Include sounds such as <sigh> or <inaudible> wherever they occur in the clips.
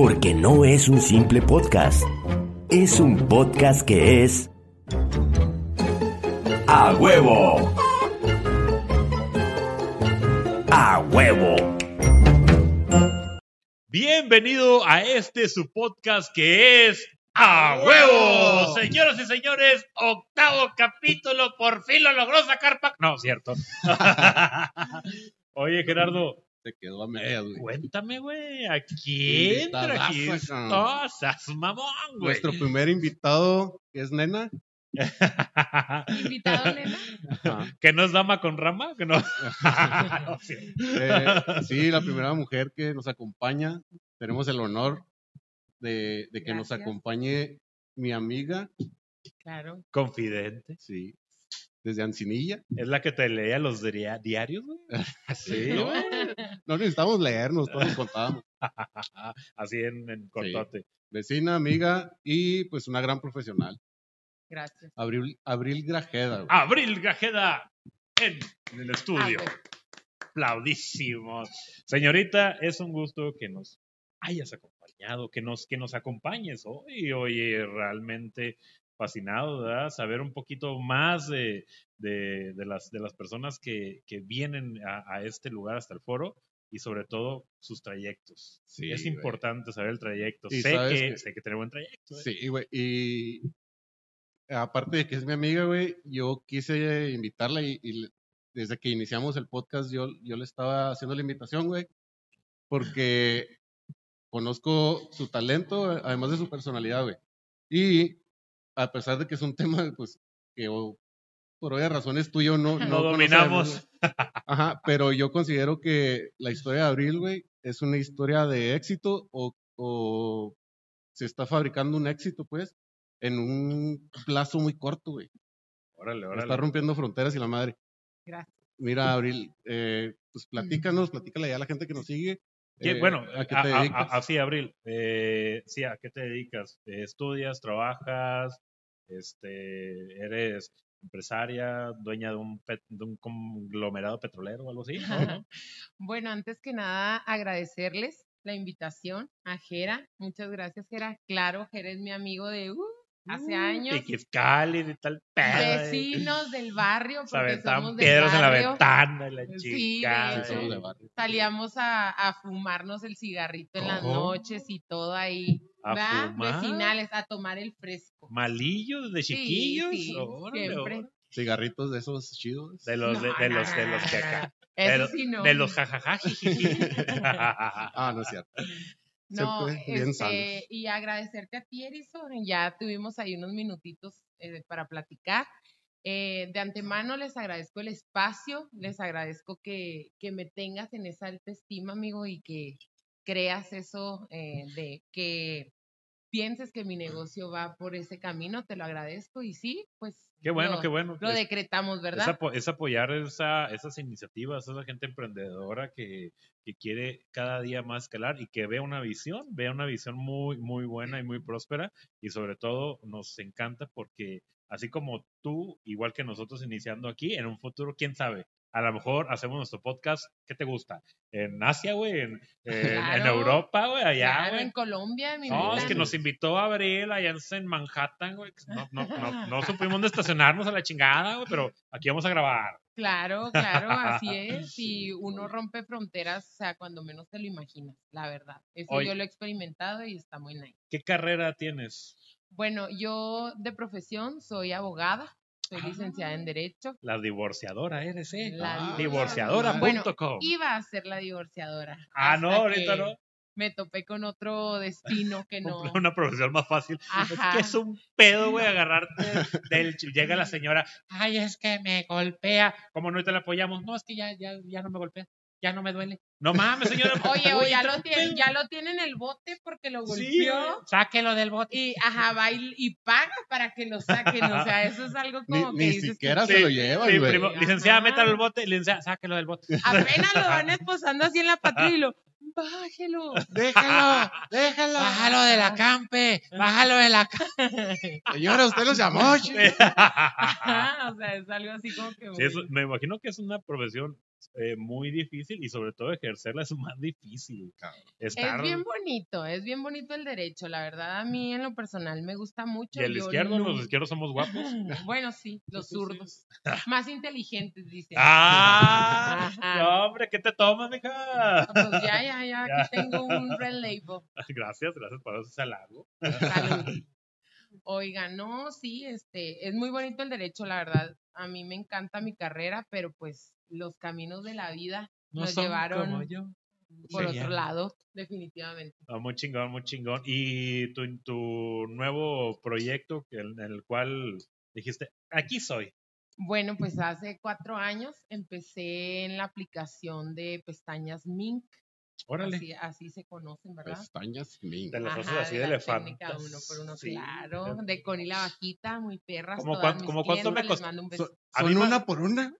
Porque no es un simple podcast. Es un podcast que es... ¡A huevo! ¡A huevo! Bienvenido a este su podcast que es ¡A huevo! Señoras y señores, octavo capítulo, por fin lo logró sacar Pac. No, cierto. <laughs> Oye, Gerardo, Se quedó a medias, güey. cuéntame, güey, ¿a quién trajiste? mamón, güey. Nuestro primer invitado, que es Nena. <laughs> Invitado, nena. Ajá. ¿Que no es dama con rama? ¿Que no? <laughs> No, sí. Eh, sí, la primera mujer que nos acompaña. Tenemos el honor de, de que nos acompañe mi amiga, Claro. Confidente. sí, desde Ancinilla. Es la que te leía los diarios, güey. <laughs> Sí, <laughs> No, güey. no necesitamos leernos, todos contábamos. <laughs> Así en, en cortote. Vecina, amiga y pues una gran profesional. Gracias. Abril, Abril Grajeda. güey. Abril Gajeda en, en el Ah, estudio. bueno. Aplaudísimos. Señorita, es un gusto que nos hayas acompañado, que nos, que nos acompañes hoy. Oye, realmente fascinado, ¿verdad? Saber un poquito más de, de, de las, de las personas que, que vienen a, a este lugar hasta el foro y sobre todo sus trayectos. Sí, es güey. importante saber el trayecto. Sé que, que- sé que tiene buen trayecto. ¿eh? Sí, güey. Y aparte de que es mi amiga, güey, yo quise invitarla y, y desde que iniciamos el podcast yo, yo le estaba haciendo la invitación, güey, porque conozco su talento, además de su personalidad, güey. Y a pesar de que es un tema, pues, que o- por obvias razones tú y yo <laughs> no, No dominamos. Ajá, pero yo considero que la historia de Abril, güey, es una historia de éxito o, o se está fabricando un éxito, pues, en un plazo muy corto, güey. Órale, Está órale. rompiendo fronteras y la madre. Gracias. Mira, Abril, eh, pues platícanos, platícale ya a la gente que nos sigue. ¿Qué- eh, bueno, ¿a qué te a- dedicas? a- así, Abril. eh, sí, ¿a qué te dedicas? ¿Estudias, trabajas? Este, ¿Eres empresaria, dueña de un, de un conglomerado petrolero o algo así? ¿No? <laughs> Bueno, antes que nada, agradecerles la invitación a Jera. Muchas gracias, Jera. Claro, Jera es mi amigo de uh, hace años. Y que es cálido y tal pedo. eh. Vecinos del barrio, porque somos del piedras en la ventana la Sí, chica. de Sí, de barrio. Salíamos a, a fumarnos el cigarrito en las noches y todo ahí. ¿A ¿verdad? fumar? Vecinales, a tomar el fresco. ¿Malillos de Sí, chiquillos? sí, Órale, siempre. órale. Cigarritos de esos chidos. De los, de, No, de no, los, de los que acá. Eso de, los- sí, no. de los jajaja. <laughs> Ah, no es cierto. No, este, y agradecerte a ti, Erison. Ya tuvimos ahí unos minutitos eh, para platicar. Eh, de antemano les agradezco el espacio, les agradezco que, que me tengas en esa alta estima, amigo, y que creas eso eh, de que pienses que mi negocio va por ese camino, te lo agradezco. Y sí, pues Qué bueno, lo, qué bueno. lo Es- decretamos, Es, ¿verdad? apo- es apoyar esa, esas iniciativas, esa gente emprendedora que, que quiere cada día más escalar y que vea una visión, vea una visión muy, muy buena y muy próspera y sobre todo nos encanta porque así como tú, igual que nosotros iniciando aquí, en un futuro, quién sabe, a lo mejor hacemos nuestro podcast, ¿qué te gusta? En Asia, güey, en, en-. Europa, güey, allá, Claro, güey. en Colombia, mi No, es que nos invitó a Abril allá en Manhattan, güey. No, no, no, no supimos dónde estacionarnos a la chingada, güey, pero aquí vamos a grabar. Claro, claro, así <laughs> es. Y uno rompe fronteras, o sea, cuando menos te lo imaginas, la verdad. Eso Oye. yo lo he experimentado y está muy nice. ¿Qué carrera tienes? Bueno, yo de profesión soy abogada, soy licenciada en Derecho. La divorciadora eres, ¿eh? La Divorciadora.com. Bueno, Iba a ser la divorciadora. ah, no, ahorita que no. Me topé con otro destino que <laughs> no. Una profesión más fácil. Ajá. Es que es un pedo, güey, agarrarte del... Llega la <laughs> señora, ay, es que me golpea. ¿Cómo no te la apoyamos? No, es que ya, ya, ya no me golpea. Ya no me duele. No mames, señora. Oye, oye, ya lo, tiene, ya lo tiene en el bote porque lo Sí, golpeó. güey. sáquelo del bote. y ajá, va y, y paga para que lo saquen. O sea, eso es algo Ni, como que ni dices que siquiera Sí, se lo llevan, Sí, güey. primo, licenciada, métalo al bote. Licenciada, sáquelo del bote. apenas lo van <laughs> esposando así en la patrulla y lo, bájelo. Déjalo, déjalo. Bájalo de la campe, bájalo de la campe. <laughs> Señora, usted los llamó. <laughs> o sea, es algo así como que. Sí, eso- me imagino que es una profesión eh, muy difícil y sobre todo ejercerla es <laughs> más difícil. Estar, Es bien bonito, es bien bonito el derecho. La verdad, a mí en lo personal me gusta mucho. y el Yo izquierdo, los izquierdos somos guapos. <laughs> Bueno, sí, los <laughs> zurdos. Más inteligentes, dicen. ¡Ah! No, hombre, ¿qué te tomas, mija? Pues ya, ya, ya, aquí tengo un red label. Gracias, gracias por ese halago. Salud. Oiga, no, sí, este, es muy bonito el derecho, la verdad. A mí me encanta mi carrera, pero pues los caminos de la vida No nos llevaron como yo. por otro lado, definitivamente. Ah, muy chingón, muy chingón. Y tu, tu nuevo proyecto en el cual dijiste, aquí soy. Bueno, pues hace cuatro años empecé en la aplicación de pestañas Mink, Órale. así, así se conocen, ¿verdad? Pestañas, mink. De las haces Ajá, así de de la elefante. uno por uno, Sí. claro. De Connie la bajita, muy perras. ¿Cómo todas cuán- mis cómo cuánto me costó? Son, una por una.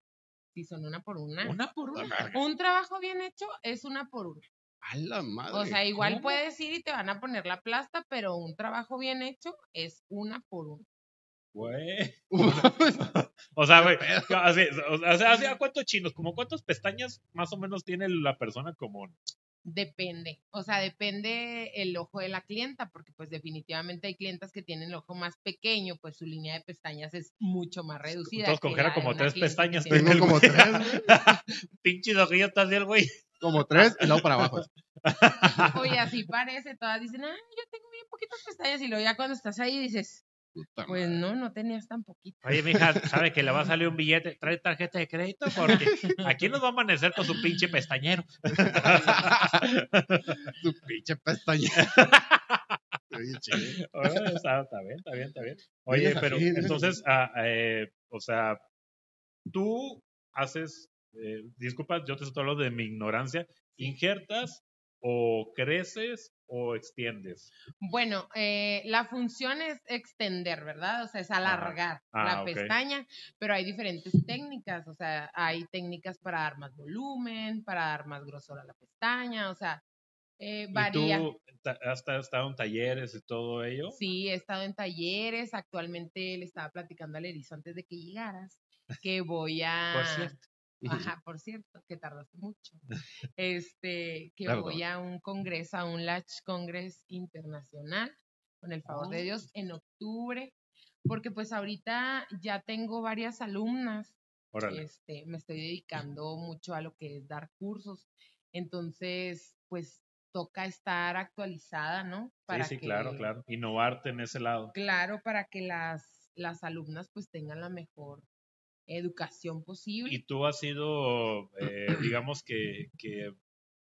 Sí, son una por una. Una por una. Un trabajo bien hecho es una por una. A la madre. O sea, igual ¿cómo? puedes ir y te van a poner la plasta, pero un trabajo bien hecho es una por una. Güey. <laughs> <laughs> O sea, güey, así, o sea, así, ¿a cuántos chinos? ¿Como cuántas pestañas más o menos tiene la persona común? Depende, o sea, depende el ojo de la clienta, porque pues definitivamente hay clientas que tienen el ojo más pequeño, pues su línea de pestañas es mucho más reducida. La de como tres pestañas. Tengo el como tres, <laughs> güey. Pinches ojillos así el güey. Como tres y luego para abajo. Oye, así parece, todas dicen, ay, yo tengo bien poquitas pestañas, y luego ya cuando estás ahí dices, Puta pues madre. no, no tenías tan poquitas. Oye, mija, ¿sabe que le va a salir un <laughs> billete? ¿Trae tarjeta de crédito? Porque aquí nos va a amanecer con su pinche pestañero. <laughs> Su pinche pestaña. <laughs> Oye, está, está bien, está bien, está bien. Oye, pero entonces, ah, eh, o sea, tú haces, eh, disculpa, yo te estoy hablando de mi ignorancia, injertas o creces o extiendes. Bueno, eh, la función es extender, ¿verdad? O sea, es alargar Ah, la ok. pestaña, pero hay diferentes técnicas, o sea, hay técnicas para dar más volumen, para dar más grosor a la pestaña, o sea, eh, varía. ¿Y tú has ta- estado en talleres y todo ello? Sí, he estado en talleres, actualmente le estaba platicando al erizo antes de que llegaras, que voy a... Por cierto. Ajá, por cierto, que tardaste mucho. <laughs> Este, que voy a un congreso, a un Latch Congress internacional, con el favor de Oh. Dios, en octubre, porque pues ahorita ya tengo varias alumnas, Órale. este, me estoy dedicando mucho a lo que es dar cursos, entonces, pues toca estar actualizada, ¿no? Sí, sí, claro, que- claro. Innovarte en ese lado. Claro, para que las, las alumnas pues tengan la mejor educación posible. Y tú has sido, eh, <clears throat> digamos que, que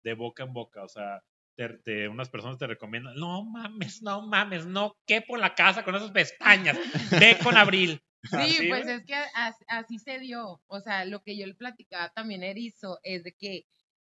de boca en boca, o sea, te, te- unas personas te recomiendan, no mames, no mames, no quepo en la casa con esas pestañas, ve con Abril. <laughs> Sí, Así, pues es que as- así se dio. O sea, lo que yo le platicaba también Erizo es de que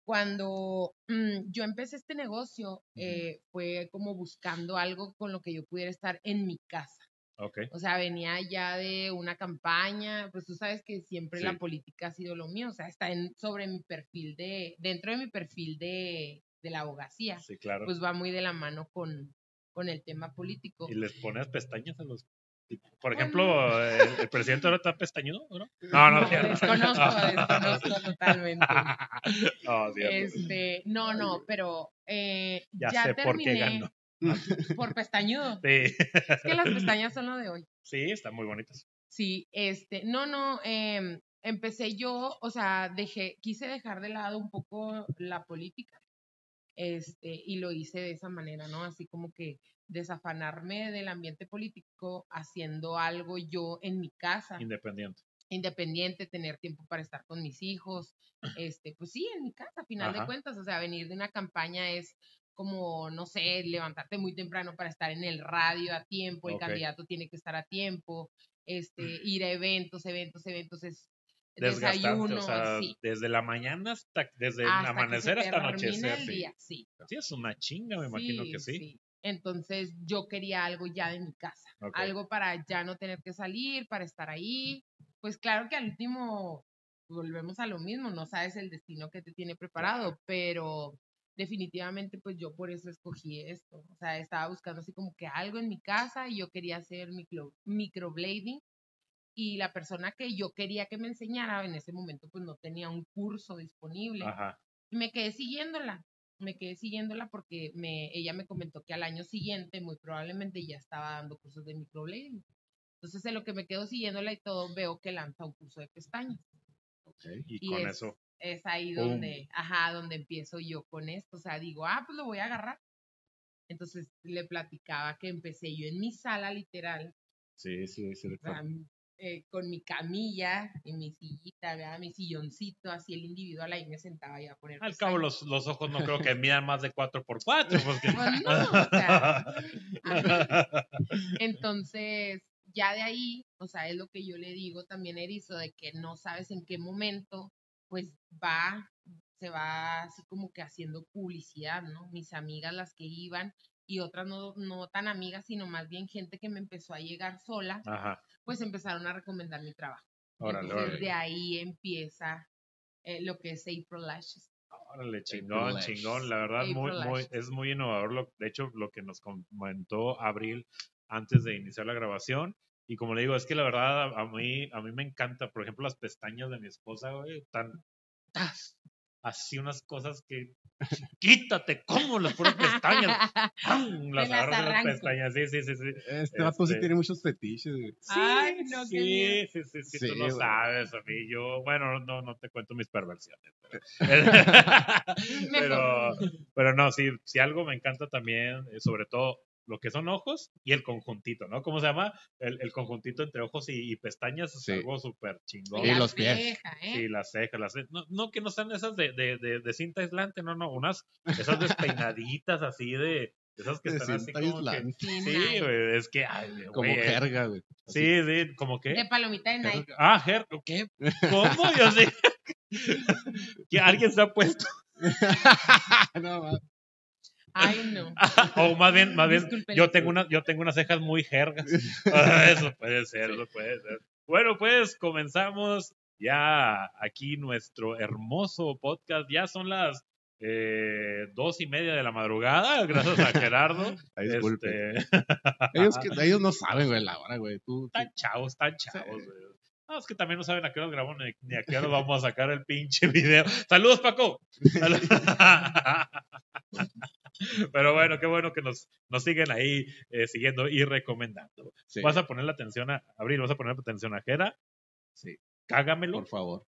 cuando mm, yo empecé este negocio eh, fue como buscando algo con lo que yo pudiera estar en mi casa. Ok. O sea, venía ya de una campaña, pues tú sabes que siempre Sí. la política ha sido lo mío, o sea, está en, sobre mi perfil de, dentro de mi perfil de, de la abogacía, Sí, claro. pues va muy de la mano con, con el tema político. y les pones pestañas a los... Por Bueno. ejemplo, el, el presidente ahora está pestañudo, <laughs> ¿no? No, no, No, desconozco, <laughs> desconozco totalmente. <laughs> No, cierto. Este, no, no, pero eh, Ya ya, sé por qué terminé ganó. <laughs> por pestañudo. Sí. Es que las pestañas son lo de hoy. sí, están muy bonitas. Sí, este, no, no, em, empecé yo, o sea, dejé, quise dejar de lado un poco la política, este, y lo hice de esa manera, ¿no? Así como que desafanarme del ambiente político haciendo algo yo en mi casa, Independiente. independiente, tener tiempo para estar con mis hijos, este, pues sí, en mi casa, a final Ajá. de cuentas, o sea, venir de una campaña es como, no sé, levantarte muy temprano para estar en el radio a tiempo, el candidato tiene que estar a tiempo, este, ir a eventos, eventos, eventos, es Desgastante, desayuno, o sea, sí, desde la mañana hasta, desde el hasta amanecer que se hasta anochecer. el sí. día, sí. Sí, es una chinga, me imagino que sí. Entonces yo quería algo ya de mi casa, algo para ya no tener que salir, para estar ahí. Pues claro que al último volvemos a lo mismo, no sabes el destino que te tiene preparado, pero definitivamente pues yo por eso escogí esto. O sea, estaba buscando así como que algo en mi casa y yo quería hacer micro, microblading y la persona que yo quería que me enseñara en ese momento pues no tenía un curso disponible. Ajá. Y me quedé siguiéndola, me quedé siguiéndola porque me, ella me comentó que al año siguiente muy probablemente ya estaba dando cursos de microblading. Entonces en lo que me quedo siguiéndola y todo veo que lanza un curso de pestañas. Y, Y con es- eso. Es ahí donde, ajá, donde empiezo yo con esto. O sea, digo, ah, pues lo voy a agarrar. Entonces le platicaba que empecé yo en mi sala literal, Sí, sí, sí. sea, eh, con mi camilla y mi sillita, ¿verdad? mi silloncito, así el individual ahí me sentaba ya a poner. Al cabo, los, los ojos no creo que <laughs> midan más de 4x4. <laughs> Porque... Pues no, o sea. Entonces, ya de ahí, o sea, es lo que yo le digo también, Erizo, de que no sabes en qué momento, pues va, se va así como que haciendo publicidad, ¿no? Mis amigas, las que iban, y otras no, no tan amigas, sino más bien gente que me empezó a llegar sola, Ajá. pues empezaron a recomendar mi trabajo. Órale, Entonces, órale. de ahí empieza eh, lo que es April Lashes. Órale, chingón, chingón. La verdad, muy, April muy, Lashes. es muy innovador. Lo, de hecho, lo que nos comentó Abril antes de iniciar la grabación. Y como le digo, es que la verdad a, a mí, a mí me encanta, por ejemplo, las pestañas de mi esposa, güey, tan ¡tas! así unas cosas que quítate, como las puras pestañas. <laughs> ¡pam! Las las agarras de las pestañas, sí, sí, sí, sí. Este vato sí Este- tiene muchos fetiches, güey. Ay, no, qué miedo. sí, sí, sí, sí, Sí, tú no güey. sabes, a mí yo, bueno, no, no te cuento mis perversiones. Pero, <laughs> <laughs> pero, pero no, sí, si algo me encanta también, eh, sobre todo lo que son ojos y el conjuntito, ¿no? ¿Cómo se llama? El, el conjuntito entre ojos y, y pestañas es Sí. algo súper chingón. Y los pies. ceja, ¿eh? Sí, las cejas, las cejas. No, no, que no sean esas de, de, de, de cinta aislante, no, no, unas, esas despeinaditas así de, esas que De están así como que, aislante. Sí, güey, es que, ay, güey, Como jerga, güey. Sí, sí, como que. De palomita de Nike. Ah, Ger, ¿qué? <laughs> ¿Cómo? Yo sé. <laughs> que alguien se ha puesto. <laughs> no. Ay, no. <laughs> o más bien, más bien, Disculpen. yo tengo, una, yo tengo unas cejas muy jergas. <laughs> Ah, eso puede ser, eso puede ser. Bueno, pues comenzamos ya aquí nuestro hermoso podcast. Ya son las eh, dos y media de la madrugada, <laughs> gracias a Gerardo. Ay, disculpe. Este, Ellos, que, ellos no saben, güey, la hora, güey. Tú, tú- Están chavos, están chavos, güey. No, es que también no saben a qué hora grabamos ni, ni a qué hora vamos a sacar el pinche video. Saludos, Paco. Salud- Pero bueno, qué bueno que nos, nos siguen ahí eh, siguiendo y recomendando. sí, Vas a poner la atención a Abril, vas a poner la atención a Jera. Sí. Cágamelo, por favor.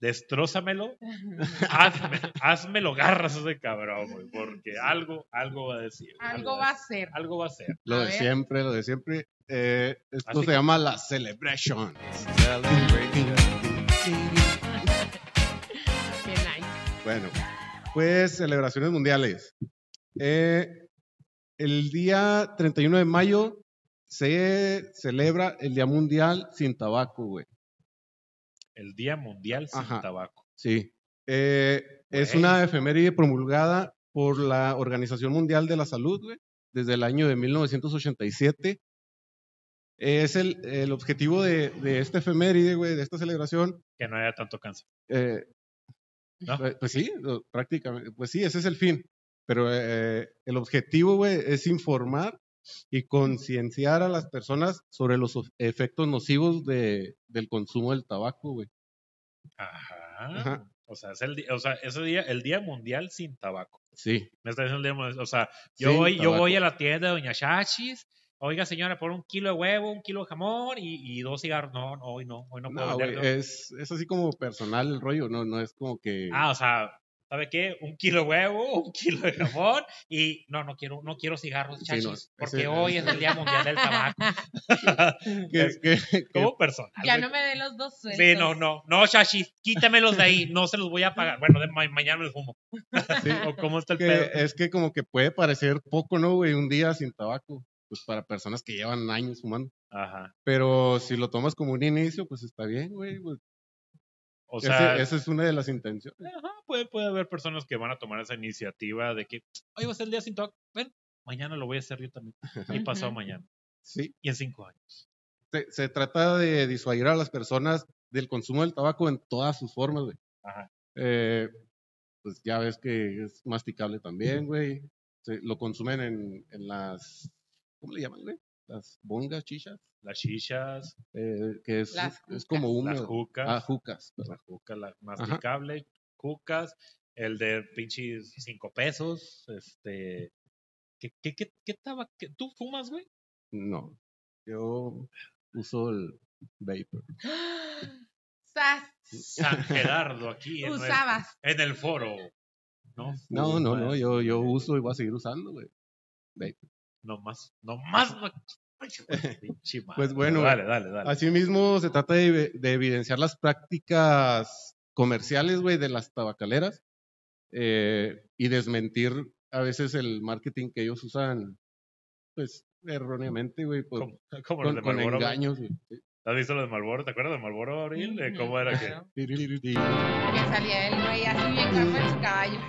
destrózamelo, <laughs> hazme, házmelo garras ese cabrón, güey, porque algo, algo va a decir. Algo va a ser. Algo va a ser. Lo A de ver. siempre, lo de siempre. Eh, esto Así se que- llama la Celebration. Bueno, pues celebraciones mundiales. Eh, el día 31 de mayo se celebra el Día Mundial sin Tabaco, güey. El Día Mundial sin Ajá. Tabaco. Sí. Eh, es una efeméride promulgada por la Organización Mundial de la Salud, güey, desde el año de 1987. Es el, el objetivo de, de esta efeméride, güey, de esta celebración. Que no haya tanto cáncer. eh, ¿No? pues, pues sí, prácticamente, pues sí, ese es el fin. Pero eh, el objetivo, güey, es informar y concienciar a las personas sobre los efectos nocivos de, del consumo del tabaco, güey. Ajá. Ajá. O sea, es el día, o sea, ese día, el día mundial sin tabaco. Sí. Me está diciendo el día mundial, o sea, yo sin voy, yo voy a la tienda de Doña Chachis, oiga señora, por un kilo de huevo, un kilo de jamón y, y dos cigarros. No, no, hoy no, hoy no puedo No, vender, no. es, es así como personal el rollo, no, no es como que... Ah, o sea, ¿sabe qué? Un kilo de huevo, <laughs> un kilo de jamón y no, no quiero, no quiero cigarros, Sí, chachis, no, porque ese- hoy es el día mundial del tabaco. que- que- que- Como personal. Ya no me dé los dos sueltos. Sí, no, no, no, chachis, quítemelos de ahí, no se los voy a pagar. Bueno, de ma- mañana me los fumo. sí, <laughs> ¿O cómo está el que pedo? es que como que puede parecer poco, ¿no, güey? Un día sin tabaco, pues para personas que llevan años fumando. Ajá. Pero si lo tomas como un inicio, pues está bien, güey. pues, O ese- sea, esa es una de las intenciones. Ajá, puede, puede haber personas que van a tomar esa iniciativa de que hoy va a ser el día sin tabaco. Ven, mañana lo voy a hacer yo también. <laughs> Y pasado mañana. Sí, Y en cinco años. se, se trata de disuadir a las personas del consumo del tabaco en todas sus formas, güey. Ajá. Eh, pues ya ves que es masticable también, güey. Se- lo consumen en, en las, ¿cómo le llaman, güey? Las bongas, chichas, Las chichas, eh, que es, Las es como jucas. las jucas, Ah, jucas. las jucas, las masticables, jucas, el de pinches cinco pesos, este... ¿Qué, qué, qué, qué taba- qué- ¿Tú fumas, güey? No, yo uso el vapor. ¡Sas! San Gerardo aquí en, Usabas. en el foro. ¿no? No, no, yo, yo uso y voy a seguir usando, güey. No más, no más. <laughs> No. Madre. Pues bueno, dale, dale, dale. Asimismo, se trata de, de evidenciar las prácticas comerciales, güey, de las tabacaleras eh, y desmentir a veces el marketing que ellos usan, pues, erróneamente, güey, por- <laughs> los con, de con engaños, güey. ¿Has visto los de Marlboro? ¿Te acuerdas de Marlboro, Abril? De ¿Cómo era que? Que salía el güey así bien en su caballo.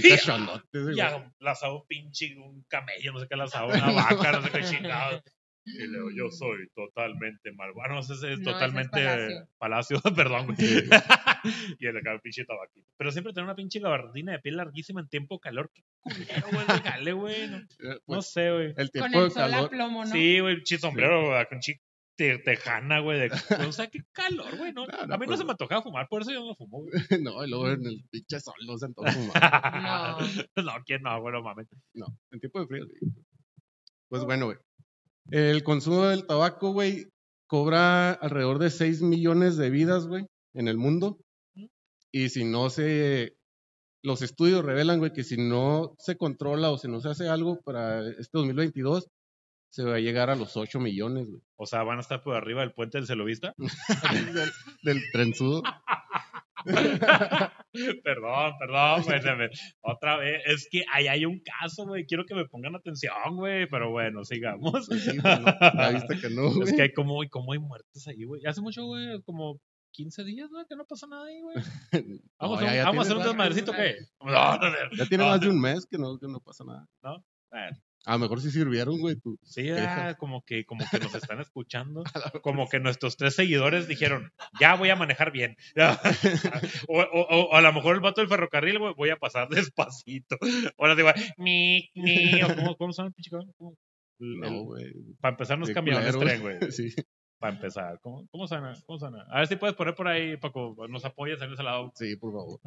Cachondotes, güey. Ya, lazado un pinche, un camello, no sé qué lazado, <laughs> una vaca, no sé qué chingado. Y luego, yo soy totalmente Marlboro. No sé si es No, ese es totalmente Palacio. Palacio, <laughs> perdón, güey. <laughs> y el acá, pinche tabaquito. Pero siempre tener una pinche gabardina de piel larguísima en tiempo calor. Qué culero, güey, el jale, güey. No, Eh, no pues, sé, güey. el tiempo Con el de sol a calor. plomo, ¿no? Sí, güey, pinche sombrero, güey, con chi te- tejana, güey. De, <laughs> o sea, qué calor, güey. No, No, no, a mí no pues- se me antojaba fumar, por eso yo no fumo, güey. <laughs> no, y luego en el pinche sol no se antoja fumar. <laughs> no, ¿quién no, güey? No mames. No, en tiempo de frío. sí. Pues bueno, güey. El consumo del tabaco, güey, cobra alrededor de 6 millones de vidas, güey, en el mundo. Y si no se... Los estudios revelan, güey, que si no se controla o si no se hace algo para este 2022, se va a llegar a los 8 millones, güey. O sea, van a estar por arriba del puente del Celovista. <laughs> del, del trenzudo. <laughs> perdón, perdón, güey. Otra vez. Es que ahí hay un caso, güey. Quiero que me pongan atención, güey. Pero bueno, sigamos. Sí, no, ya viste que no, güey. es que hay como, como hay muertes ahí, güey. Hace mucho, güey, como 15 días, güey, que no pasa nada ahí, güey. <laughs> Vamos, No, a, ya- ya vamos a hacer un desmadrecito, ¿qué? No, no, no. Ya tiene No. más de un mes que no, que no pasa nada. Bueno, A lo mejor sí sirvieron, güey. tú. Sí, ah, como que, como que nos están escuchando. <laughs> Como que nuestros tres seguidores dijeron, ya voy a manejar bien. <laughs> o, o- o- o a lo mejor el vato del ferrocarril, güey, voy a pasar despacito. <laughs> Ahora digo, mi, mi, o ¿cómo, cómo son, pinche. El- No, güey. Para empezar, nos camiones culero, tren, güey. Sí, Para empezar. ¿Cómo, cómo suena? ¿Cómo suena? A ver si puedes poner por ahí, Paco, nos apoyas en ese lado. sí, por favor.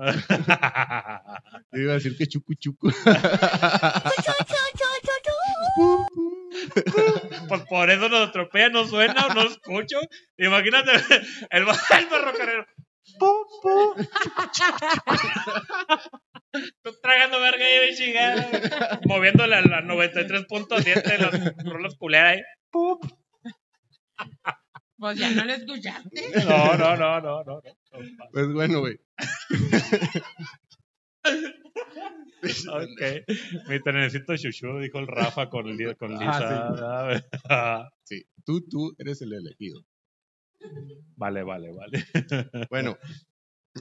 Yo iba a decir que chucu chucu. Pues por eso nos atropella, no suena o no escucho. Imagínate el, <laughs> el ferrocarril. Pu, pu. Tú tragando verga y de chingada. Moviéndole a la 93.7 de las rolas culeras ahí. Pu. Pues ya no lo escuchaste. No, no, no, no, no. no. Pues bueno, güey. Ok. Mi trenecito chuchu, dijo el Rafa con, Li- con Ah, Lisa. Ah, <laughs> Sí, tú, tú eres el elegido. vale, vale, vale. Bueno,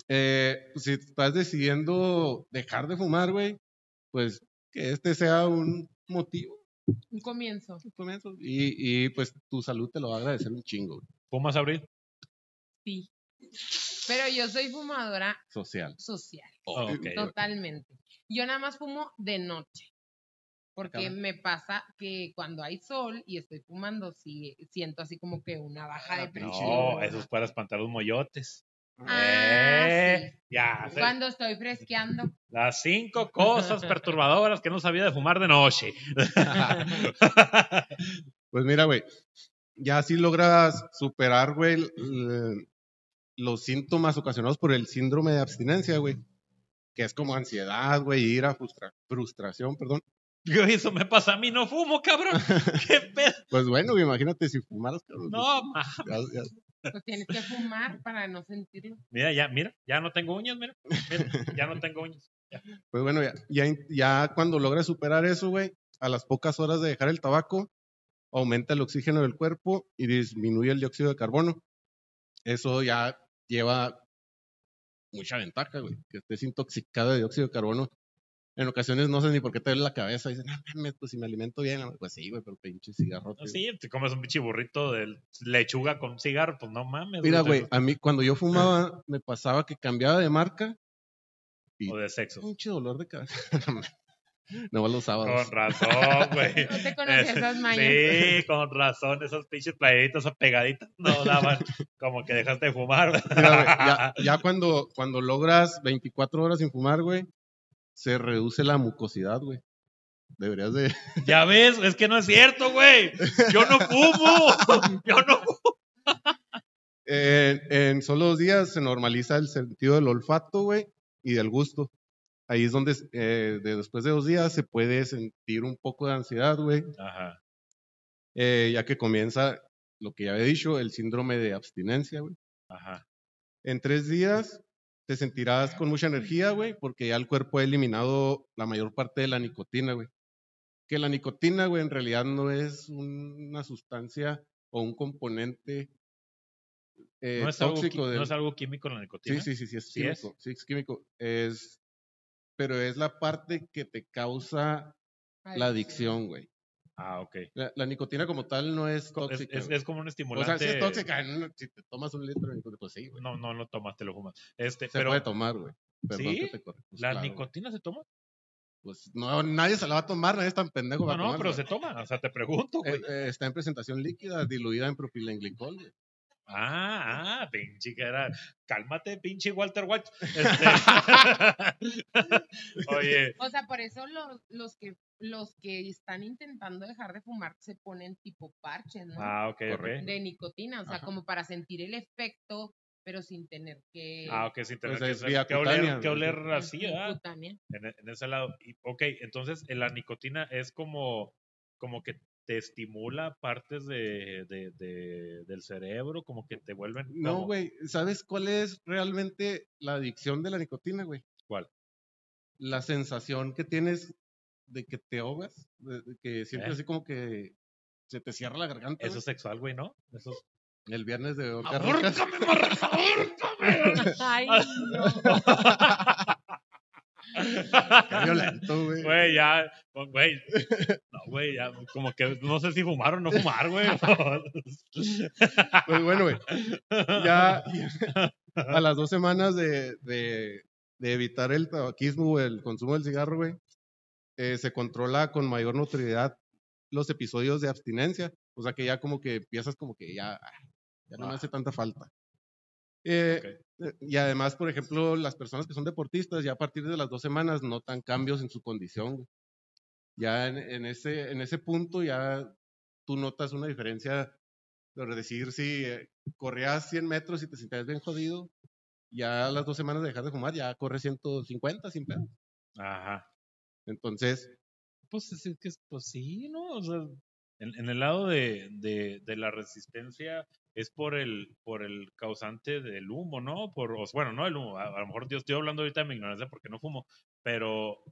eh, pues, si estás decidiendo dejar de fumar, güey, pues que este sea un motivo. Un comienzo. un comienzo, Y, y pues tu salud te lo va a agradecer un chingo, güey, ¿Fumas, Abril? Sí. Pero yo soy fumadora social. social. Oh, ok. Totalmente. Yo nada más fumo de noche. Porque me pasa que cuando hay sol y estoy fumando, sí siento así como que una baja de Ah, presión. No, eso es para espantar los moyotes. Ah, Eh, sí. Ya. Cuando estoy fresqueando. las cinco cosas perturbadoras que no sabía de fumar de noche. <laughs> Pues mira, güey, ya si logras superar, güey, los síntomas ocasionados por el síndrome de abstinencia, güey, que es como ansiedad, güey, ira, frustra- frustración, perdón. <laughs> Yo, eso me pasa a mí, no fumo, cabrón. <laughs> ¿Qué pedo? Pues bueno, güey, imagínate si fumaras, cabrón. No, ma. Ya- ya- Pues tienes que fumar para no sentirlo. Mira, ya, mira, ya no tengo uñas, mira. Mira, ya no tengo uñas. Pues bueno, ya, ya cuando logres superar eso, güey, a las pocas horas de dejar el tabaco, aumenta el oxígeno del cuerpo y disminuye el dióxido de carbono. Eso ya lleva mucha ventaja, güey, que estés intoxicado de dióxido de carbono. En ocasiones no sé ni por qué te duele la cabeza. Dicen, no mames, pues si me alimento bien. Pues sí, güey, pero pinche cigarro. No, sí, te comes un pinche burrito de lechuga con cigarro, pues no mames. Mira, güey, a mí cuando yo fumaba, me pasaba que cambiaba de marca y O de sexo. pinche dolor de cabeza. <laughs> No los sábados. Con razón, güey. <laughs> No te conocía esas mañas. Sí, con razón, esos pinches playeritos o pegaditos no daban como que dejaste de fumar. güey. Mira, ya, <laughs> ya cuando, cuando logras 24 horas sin fumar, güey, se reduce la mucosidad, güey. Deberías de... <laughs> Ya ves, es que no es cierto, güey. Yo no fumo. Yo no fumo. En, en solo dos días se normaliza el sentido del olfato, güey, y del gusto. Ahí es donde eh, de- después de dos días se puede sentir un poco de ansiedad, güey, Ajá. eh, ya que comienza lo que ya había dicho, el síndrome de abstinencia, güey. Ajá. En tres días te sentirás con mucha energía, güey, porque ya el cuerpo ha eliminado la mayor parte de la nicotina, güey. Que la nicotina, güey, en realidad no es una sustancia o un componente eh, No es, algo, tóxico qui- del- no es algo químico la nicotina. Sí, sí, sí, sí, es ¿Sí es? Sí, es químico. Es, pero es la parte que te causa la adicción, güey. Ah, ok. La, la nicotina como tal no es tóxica. es- güey. es como un o estimulante. sea, sí es tóxica. no, Si te tomas un litro de nicotina, pues sí, güey. No, no lo tomas, te lo fumas. Este, Se pero puede tomar, güey. Perdón ¿Sí? que te corre. Pues ¿la claro, güey. nicotina se toma? Pues no, nadie se la va a tomar, nadie es tan pendejo. No, para no, pero se toma. O sea, te pregunto, güey. Eh, eh, está en presentación líquida, diluida en propilenglicol. güey. Ah, ah, pinche cara. Cálmate, pinche Walter White. Este... <laughs> Oye, O sea, por eso los, los que los que están intentando dejar de fumar se ponen tipo parches, ¿no? ah, ok, ok. De nicotina, o sea, Ajá. como para sentir el efecto, pero sin tener que Ah, ok, sin tener Pues que, que oler, que oler así, ¿verdad? cutánea. En, en ese lado. Y, ok, entonces la nicotina es como, como que te estimula partes de, de- de- del cerebro, como que te vuelven. No, como- güey. ¿Sabes cuál es realmente la adicción de la nicotina, güey? ¿Cuál? La sensación que tienes de que te ahogas, de, de que sientes ¿Eh? así como que se te cierra la garganta. Eso es sexual, güey, ¿no? Eso es- El viernes de Boca Rica. ¡Ahórcame, morra, ahórcame! <laughs> Ay, no. <laughs> <laughs> Qué violento, güey. Güey, ya, güey. No, güey, ya, como que no sé si fumar o no fumar, güey. Pues bueno, güey. Ya a las dos semanas de, de- de evitar el tabaquismo o el consumo del cigarro, güey, eh, se controla con mayor notoriedad los episodios de abstinencia. O sea que ya como que empiezas como que ya, ah, ya no me Ah. hace tanta falta. Eh, Ok. eh, Y además, por ejemplo, las personas que son deportistas ya a partir de las dos semanas notan cambios en su condición. Ya en, en ese, en ese punto ya tú notas una diferencia de decir si eh, corrías 100 metros y te sentías bien jodido, ya a las dos semanas de dejar de fumar ya corres 150 sin pedo. Ajá. Entonces, Pues es que, es- pues sí, ¿no? O sea, en, en el lado de, de, de la resistencia es por el, por el causante del humo, ¿no? Por, bueno, no el humo, a, a lo mejor yo estoy hablando ahorita de mi ignorancia porque no fumo, pero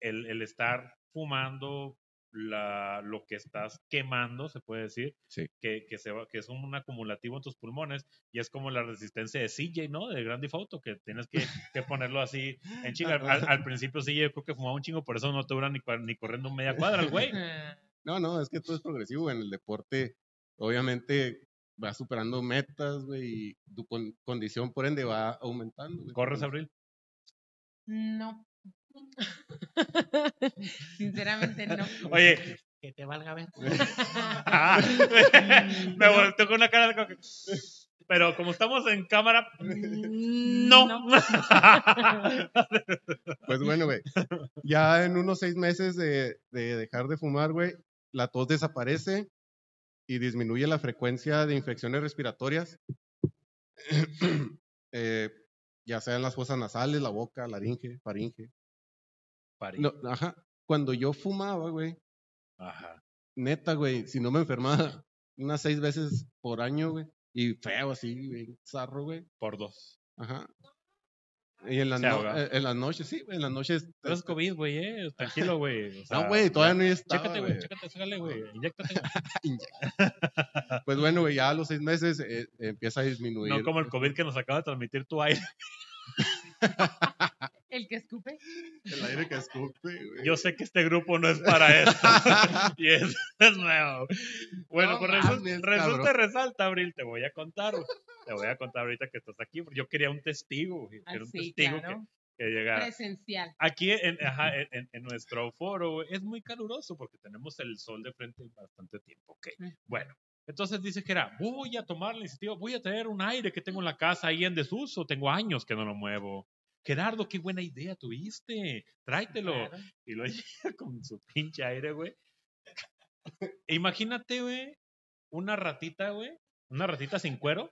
el, el estar fumando la, lo que estás quemando, se puede decir, Sí. que, que, se va, que es un acumulativo en tus pulmones y es como la resistencia de CJ, ¿no? De Grand Theft Auto, que tienes que, que ponerlo así en chinga. <laughs> Al, al principio CJ yo creo que fumaba un chingo, por eso no te dura ni, ni corriendo media cuadra el güey. <laughs> no, no, es que todo es progresivo. En el deporte, obviamente, vas superando metas, güey, y tu con- condición, por ende, va aumentando. ¿Corres, Abril? No. <laughs> Sinceramente no. Oye, que te valga ver. <laughs> Ah, me volteó con una cara de... como que- Pero como estamos en cámara, no. <laughs> Pues bueno, güey. Ya en unos seis meses de, de dejar de fumar, güey, la tos desaparece y disminuye la frecuencia de infecciones respiratorias. <clears throat> Eh, ya sea en las fosas nasales, la boca, laringe, faringe. No, ajá. Cuando yo fumaba, güey, Ajá. neta, güey, si no me enfermaba unas seis veces por año, güey, y feo así, güey, zarro, güey. Por dos. Ajá. Y en las, no- eh, en las noches, sí, güey, en las noches. Pero es COVID, güey, eh. Tranquilo, güey. O sea, no, güey, todavía no estaba, Chécate, güey. chécate, güey. Inyéctate. <laughs> Pues bueno, güey, ya a los seis meses eh, empieza a disminuir. No como el COVID que nos acaba de transmitir tu aire. <laughs> El que escupe. el aire que escupe, güey. Yo sé que este grupo no es para eso. <laughs> y es, es nuevo. Bueno, No pues resulta, mames, resulta y cabrón. resalta, Abril, te voy a contar. Te voy a contar ahorita que estás aquí. porque Yo quería un testigo. güey, Ah, Quiero un testigo claro. que llegara. Presencial. Aquí en, ajá, en- en- en nuestro foro es muy caluroso porque tenemos el sol de frente bastante tiempo. ok. Bueno, entonces dice que era, voy a tomar la iniciativa, voy a traer un aire que tengo en la casa ahí en desuso, tengo años que no lo muevo. Gerardo, qué buena idea tuviste, tráetelo. Claro. Y lo <laughs> llega con su pinche aire, güey. Imagínate, güey, una ratita, güey, una ratita sin cuero.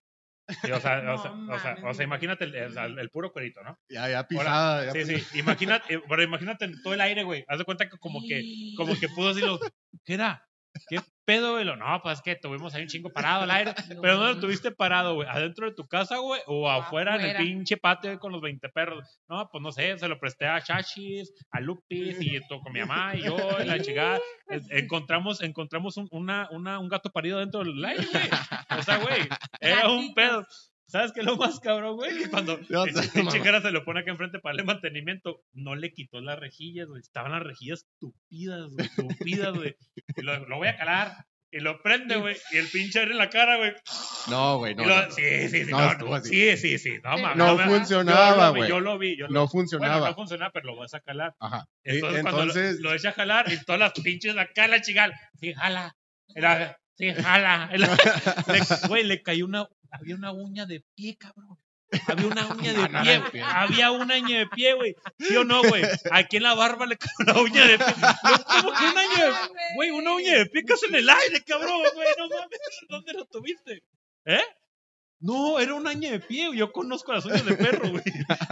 Sí, o, sea, o, sea, o, sea, o sea, imagínate el, el- el puro cuerito, ¿no? Ya, ya pisada. ya Sí, pisada. sí, imagínate, eh, pero imagínate todo el aire, güey. Haz de cuenta que como que, como que pudo decirlo, ¿qué era? ¿Qué pedo, güey? No, pues es que tuvimos ahí un chingo parado al aire. <laughs> Pero ¿dónde lo tuviste parado, güey? ¿Adentro de tu casa, güey? ¿O afuera, en el pinche patio con los 20 perros? No, pues no sé, se lo presté a Chachis, a Lupis y esto con mi mamá y yo, y la chingada. <laughs> Encontramos, encontramos un, una, una, un gato parido dentro del aire, güey. O sea, güey, era un pedo. ¿Sabes qué es lo más cabrón, güey? Que cuando <laughs> Ya el. Jera se lo pone acá enfrente para el mantenimiento, no le quitó las rejillas, güey. Estaban las rejillas tupidas, güey, tupidas, güey. Y lo, lo voy a calar. Y lo prende, güey. Y el pinche aire en la cara, güey. No, güey, no. lo- no, no. sí, sí, sí. No, No, sí, sí, sí. No, mames, No funcionaba, güey. Yo lo vi, yo lo No Bueno, funcionaba. no funcionaba, pero lo vas a calar. Ajá. Entonces, cuando lo- lo, echa a jalar y todas las pinches acá la chigal. Sí, jala. Era- sí, jala. <laughs> Le- Güey, le cayó una. Había una uña de pie, cabrón. Había <laughs> una uña de No, pie. pie. Había una uña de pie, güey. ¿Sí o no, güey? Aquí en la barba le cayó una uña de pie. No, ¿Cómo que una uña de Güey, una uña de pie casi en el aire, cabrón, güey. No mames, ¿dónde lo tuviste? ¿Eh? No, era una uña de pie. Yo conozco las uñas de perro, güey.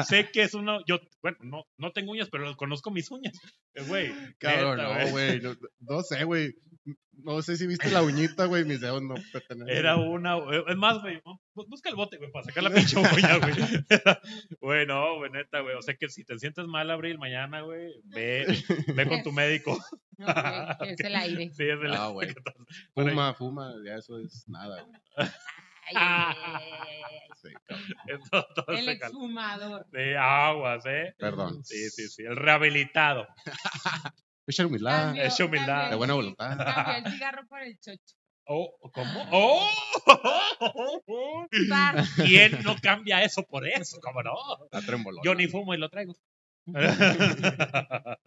sé que es una. Yo, bueno, no, no tengo uñas, pero conozco mis uñas. Eh, Güey, cabrón, neta, no, güey. No sé, güey. No sé si viste la uñita, güey. Mis dedos no pertenecen. Era una. Es más, güey. ¿no? Bu- Busca el bote, güey, para sacar la pinche uña, güey. <laughs> Güey, no, güey, neta, güey. O sea que si te sientes mal, Abril, mañana, güey, ve, ve con tu médico. <laughs> Ok, es el aire. Sí, es el Ah, güey. <laughs> Bueno, Fuma, fuma. Ya eso es nada, güey. Ay, ay, ay. Sí, El exhumador. de aguas, ¿eh? Perdón. Sí, sí, sí. El rehabilitado. Mucha humildad. Es humildad. De buena voluntad. Cambió el cigarro por el chocho. Oh, ¿Cómo? ¡Oh! <laughs> Vas. ¿Quién no cambia eso por eso? ¿Cómo no? Yo ni fumo y lo traigo. <laughs>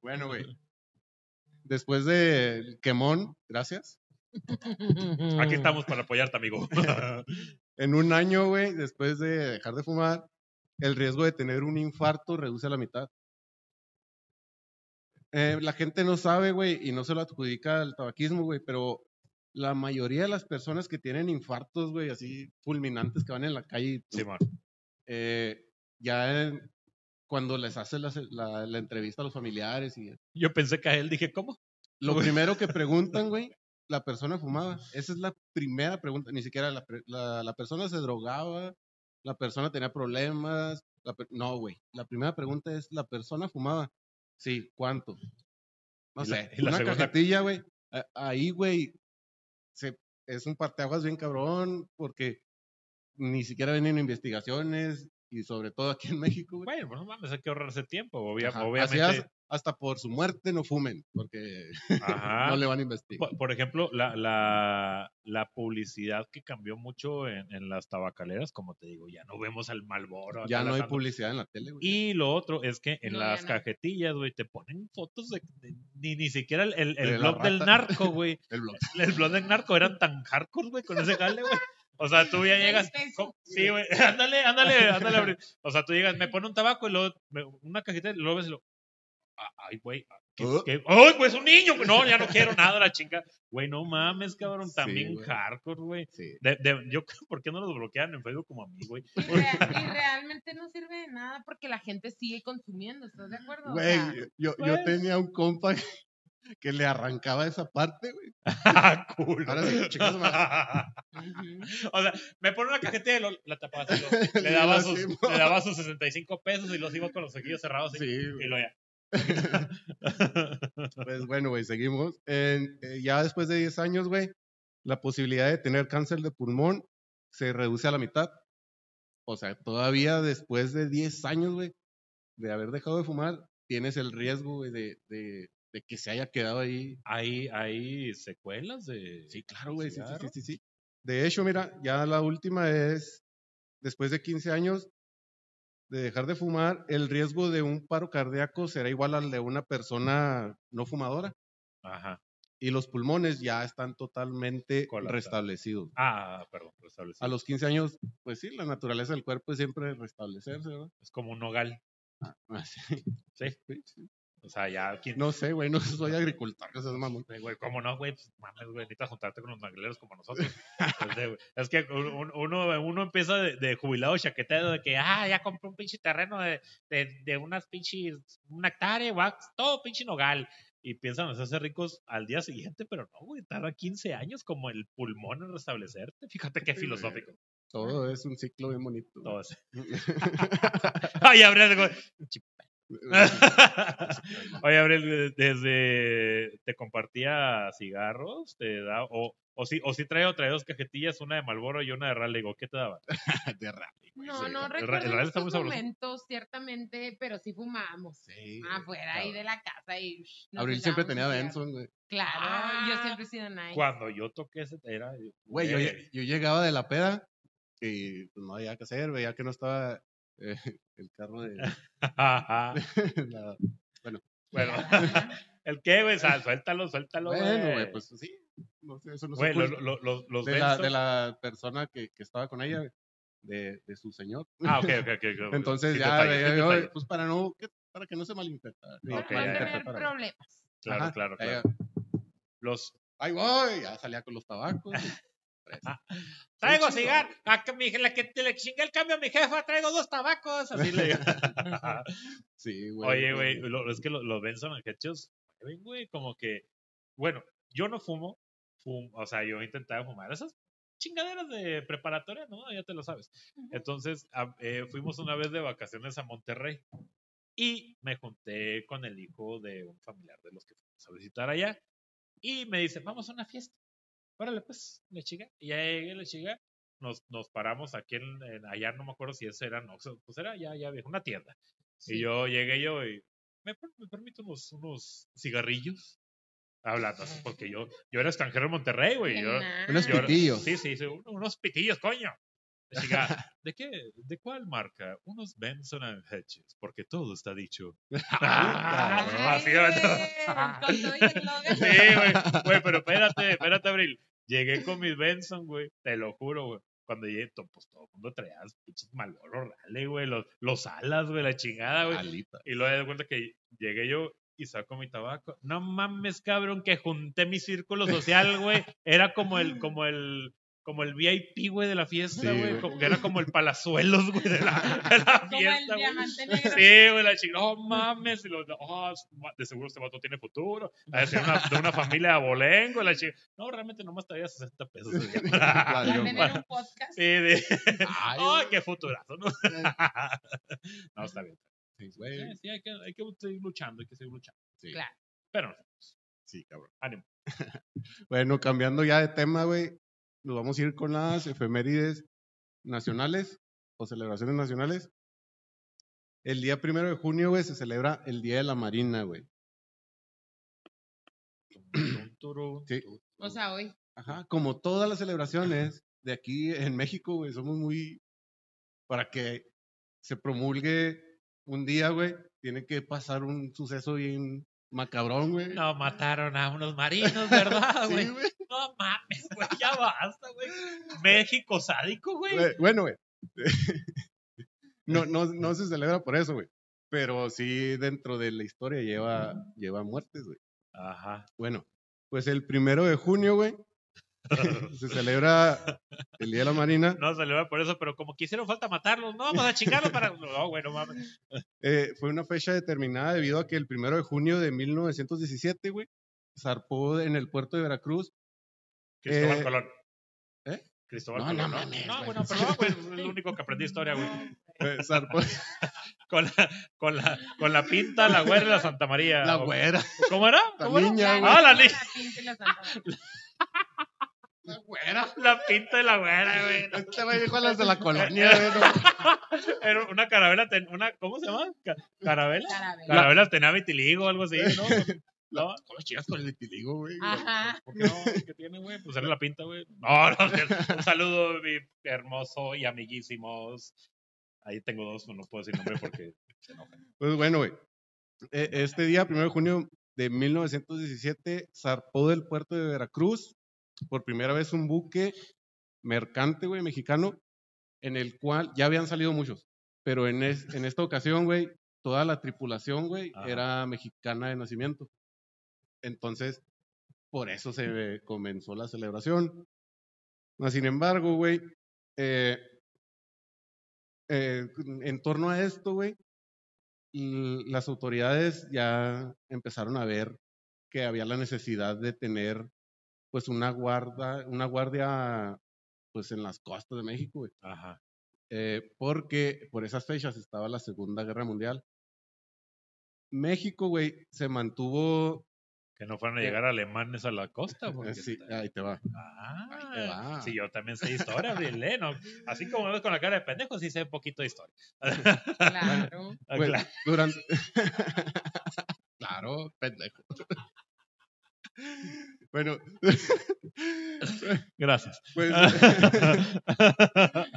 Bueno, güey. Después del quemón, gracias. Aquí estamos para apoyarte, amigo. <laughs> En un año, güey, después de dejar de fumar, el riesgo de tener un infarto reduce a la mitad. Eh, la gente no sabe, güey, y no se lo adjudica al tabaquismo, güey, pero la mayoría de las personas que tienen infartos, güey, así fulminantes que van en la calle, Simón. eh, ya en- cuando les hace la, la- la entrevista a los familiares y Yo pensé que a él dije, ¿cómo? lo <laughs> primero que preguntan, güey, la persona fumaba. Esa es la primera pregunta. Ni siquiera la, la, la persona se drogaba, la persona tenía problemas. la no, güey. La primera pregunta es, ¿la persona fumaba? Sí, ¿cuánto? No Y la- sé. y la una segunda- cajetilla, güey. Ahí, güey, se- es un parteaguas bien cabrón porque ni siquiera vienen investigaciones y sobre todo aquí en México, güey. Bueno, pues no mames, hay que ahorrarse tiempo. obvia- Ajá, así obviamente. haz- hasta por su muerte no fumen, porque <laughs> Ajá. no le van a investigar. Por, por ejemplo, la, la, la publicidad que cambió mucho en, en las tabacaleras, como te digo, ya no vemos al Malboro. Ya no hay publicidad en la tele, güey. Y lo otro es que en No, las no. cajetillas, güey, te ponen fotos de, de- ni, ni siquiera el, el, el De la blog del narco, güey. <laughs> El blog. El blog del narco eran tan hardcore, güey, con ese jale, güey. O sea, tú ya llegas. Sí, güey. <laughs> Ándale, ándale, ándale. abrir. O sea, tú llegas, me pone un tabaco y luego me- una cajita y luego ves y lo. Ay, güey. ¡Ay, pues un niño! No, ya no quiero nada, la chinga. Güey, no mames, cabrón. Sí, También güey. hardcore, güey. Sí. De, de, yo, <laughs> ¿por qué no los bloquean en Facebook como a mí, güey? Y, rea- y realmente no sirve de nada porque la gente sigue consumiendo, ¿estás de acuerdo? O Güey, sea, yo, yo pues. tenía un compa que, le arrancaba esa parte, güey. Ah, cool. Ahora sí, chicos. <laughs> O sea, me pone una cajetilla y lo- la tapaba lo- <laughs> le, daba sus, le daba sus 65 pesos y los iba con los ojillos cerrados así, Sí, y lo ya. <laughs> Pues bueno, güey, seguimos. Eh, ya después de 10 años, güey, la posibilidad de tener cáncer de pulmón se reduce a la mitad. O sea, todavía después de 10 años, güey, de haber dejado de fumar, tienes el riesgo, güey, de, de, de que se haya quedado ahí. ¿Hay, hay secuelas de. Sí, claro, güey, sí, sí, sí, sí, sí. De hecho, mira, ya la última es, después de 15 años, de dejar de fumar, el riesgo de un paro cardíaco será igual al de una persona no fumadora. Ajá. Y los pulmones ya están totalmente restablecidos. Ah, perdón, restablecido. A los 15 años, pues sí, la naturaleza del cuerpo es siempre restablecerse, ¿verdad? Es como un nogal. Ah, <laughs> sí. Sí. Sí, sí. O sea, ya. ¿quién- No sé, güey, no <laughs> soy agricultor, que seas mamón. Güey, güey, ¿cómo no, güey? Pues, mames, güey, necesitas juntarte con los nagleros como nosotros. Pues, es que un- un- uno, uno empieza de, de jubilado chaquetero de que, ah, ya compré un pinche terreno de, de, de unas pinches, una hectárea, güey, todo pinche nogal. Y piensan hacerse ricos al día siguiente, pero no, güey, tarda 15 años como el pulmón en restablecerte. Fíjate qué Sí, filosófico. Todo es un ciclo bien bonito. Todo eso. <laughs> <laughs> Ay, Abril, güey. <laughs> Oye, Abril, desde te compartía cigarros, te da, o, o si, o si trae, trae dos cajetillas, una de Malboro y una de Raleigh, ¿o ¿qué te daba? <laughs> de rally, güey, No, sí. no recuerdo está estos momentos, ciertamente, pero sí fumamos. Sí, Afuera ahí cabrón. de la casa y Abril siempre tenía. Benson, güey. Claro, Ah, yo siempre he sido nice. Cuando yo toqué ese, era... Güey, yo llegaba de la peda y pues no había que hacer, veía que no estaba eh, el carro de... <laughs> <laughs> la- bueno, <laughs> ¿el qué, güey? Suéltalo, suéltalo. Bueno, güey, pues sí. No sé, eso no lo- lo- lo- los de, la, de la persona que, que estaba con ella, güey, de, de su señor. Ah, ok, ok, ok. Entonces ya, pues para no, que, para que no se malinterprete. Para no ya. tener malinterpretara. problemas. Claro, Ajá, claro, claro. Los, Ahí voy, ya salía con los tabacos. <laughs> Traigo cigarro. A que mi, la que te le chingué el cambio a mi jefa, traigo dos tabacos. Así le digo. <laughs> Sí, güey. Oye, güey, lo- es que lo- los Benson and Hedges, güey, como que, bueno, yo no fumo, fum- o sea, yo intentaba fumar esas chingaderas de preparatoria, ¿no? Ya te lo sabes. Entonces, a- eh, fuimos una vez de vacaciones a Monterrey y me junté con el hijo de un familiar de los que fuimos a visitar allá y me dice, vamos a una fiesta. Órale, pues, le chica. Y ya llegué, le chica. Nos, nos paramos aquí en, en- allá, no me acuerdo si ese era Noxo, pues era ya, ya viejo, una tienda. Y yo llegué yo y me, me permito unos, unos cigarrillos. Hablando así, porque yo, yo era extranjero en Monterrey, güey. Yo. Unos yo- pitillos. Sí, sí, sí, un- unos pitillos, coño. Le <laughs> chica, ¿de qué? ¿De cuál marca? Unos Benson and Hedges, porque todo está dicho. <laughs> Ah, así. Sí, güey. Güey, pero espérate, espérate, Abril. Llegué con mis Benson, güey. Te lo juro, güey. Cuando llegué, pues todo el mundo traía pinches Malboro Raleigh, güey. Los, los alas, güey, la chingada, güey. Alita. Y luego me di cuenta que llegué yo y saco mi tabaco. No mames, cabrón, que junté mi círculo social, güey. Era como el, como el, como el VIP, güey, de la fiesta, güey. güey. como que era como el palazuelos, güey, de la, <laughs> de la Como el fiesta, güey. diamante negro. Sí, güey, la chica, no mames. Y lo, oh, de seguro este vato tiene futuro. Ha de ser una, de una familia de abolengo. La chica, no, realmente nomás traía 60 pesos. día. Para tener un podcast. Sí, de, Ay, oh, güey. qué futurazo, ¿no? <laughs> no, está bien. Sí, Sí, güey. sí, hay que, hay que seguir luchando, hay que seguir luchando. Sí, Claro. Pero no, sí, cabrón. ánimo. <laughs> Bueno, cambiando ya de tema, güey, nos vamos a ir con las efemérides nacionales o celebraciones nacionales. El día primero de junio, güey, se celebra el Día de la Marina, güey. Sí. O sea, hoy. Ajá, como todas las celebraciones de aquí en México, güey, somos muy... Para que se promulgue un día, güey, tiene que pasar un suceso bien macabrón, güey. No mataron a unos marinos, ¿verdad, <laughs> Sí, güey? No mames, güey, ya basta, güey. México sádico, güey. Bueno, güey. <laughs> No, no, no se celebra por eso, güey. Pero sí dentro de la historia lleva, lleva muertes, güey. Ajá. Bueno, pues el primero de junio, güey, <laughs> se celebra el Día de la Marina. No se le va por eso, pero como que hicieron falta matarlos, no vamos a chingarlos para. <laughs> No, güey, no mames. Eh, fue una fecha determinada debido a que el primero de junio de 1917, güey, zarpó en el puerto de Veracruz. Cristóbal Eh, Colón. ¿eh? Cristóbal No, Colón. no No, mames, no, bueno, perdón, güey. Es el único que aprendí historia, güey. zarpó <laughs> Con la, con la, con la pinta, la güera y la Santa María. la O- güera. ¿Cómo era? La ¿Cómo era? niña, güey. Ah, la niña. pinta y la Santa María. La güera. La pinta de la güera, güey. Este güey dijo a las de la colonia, güey. no. Era una carabela, ten- una, ¿cómo se llama? Ca- ¿Carabela? Carabela. Carabela tenía vitiligo o algo así, ¿no? No, ¿Cómo chingas con el vitiligo, güey? Ajá. ¿por qué no? ¿Qué tiene, güey? Pues era la pinta, güey. No, no, un saludo, mi hermoso y amiguísimos Ahí tengo dos, no puedo decir nombre porque se enojan. Pues bueno, güey. e- Este día, 1 de junio de 1917, zarpó del puerto de Veracruz por primera vez un buque mercante, güey, mexicano, en el cual ya habían salido muchos, pero en, es- en esta ocasión, güey, toda la tripulación, güey, Ajá. era mexicana de nacimiento. Entonces, por eso se comenzó la celebración. Sin embargo, güey, eh, eh, en torno a esto, güey, las autoridades ya empezaron a ver que había la necesidad de tener pues una guarda, una guardia pues en las costas de México, güey. Ajá. Eh, porque por esas fechas estaba la Segunda Guerra Mundial. México, güey, se mantuvo, Que no fueran a Eh, llegar alemanes a la costa. eh, porque sí, está- ahí te va. Ah, ahí te va. sí, yo también sé historia, Brilé, ¿no? Así como ves con la cara de pendejo, sí sé un poquito de historia. Claro. <laughs> Ah, claro. durante... <laughs> claro, pendejo. bueno, <laughs> Gracias. pues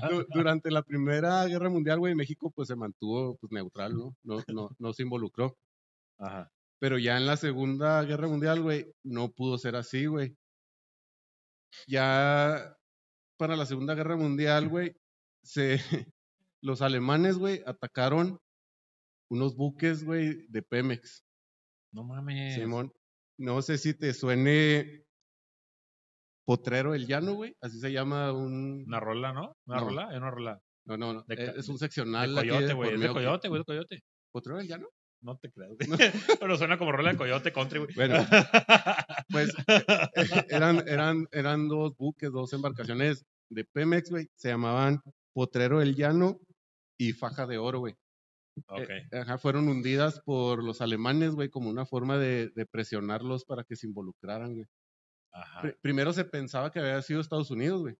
du- durante la Primera Guerra Mundial, güey, México pues se mantuvo pues neutral, ¿no? No, no, no se involucró. Ajá. Pero ya en la Segunda Guerra Mundial, güey, no pudo ser así, güey. Ya para la Segunda Guerra Mundial, güey, se <laughs> los alemanes, güey, atacaron unos buques, güey, de Pemex. No mames. Simón, no sé si te suene Potrero el Llano, güey, así se llama un Una rola, ¿no? Una No. rola, es una rola. No, no, no, de es, un De seccional aquí coyote, de güey. Es de coyote, güey, de coyote. ¿Potrero del Llano? No te creas, güey. <laughs> Pero suena como rola de coyote country, güey. Bueno, <laughs> pues eran, eran, eran dos buques, dos embarcaciones de Pemex, güey. Se llamaban Potrero del Llano y Faja de Oro, güey. ok. Eh, ajá, fueron hundidas por los alemanes, güey, como una forma de, de presionarlos para que se involucraran, güey. Ajá. Pri- primero se pensaba que había sido Estados Unidos, güey.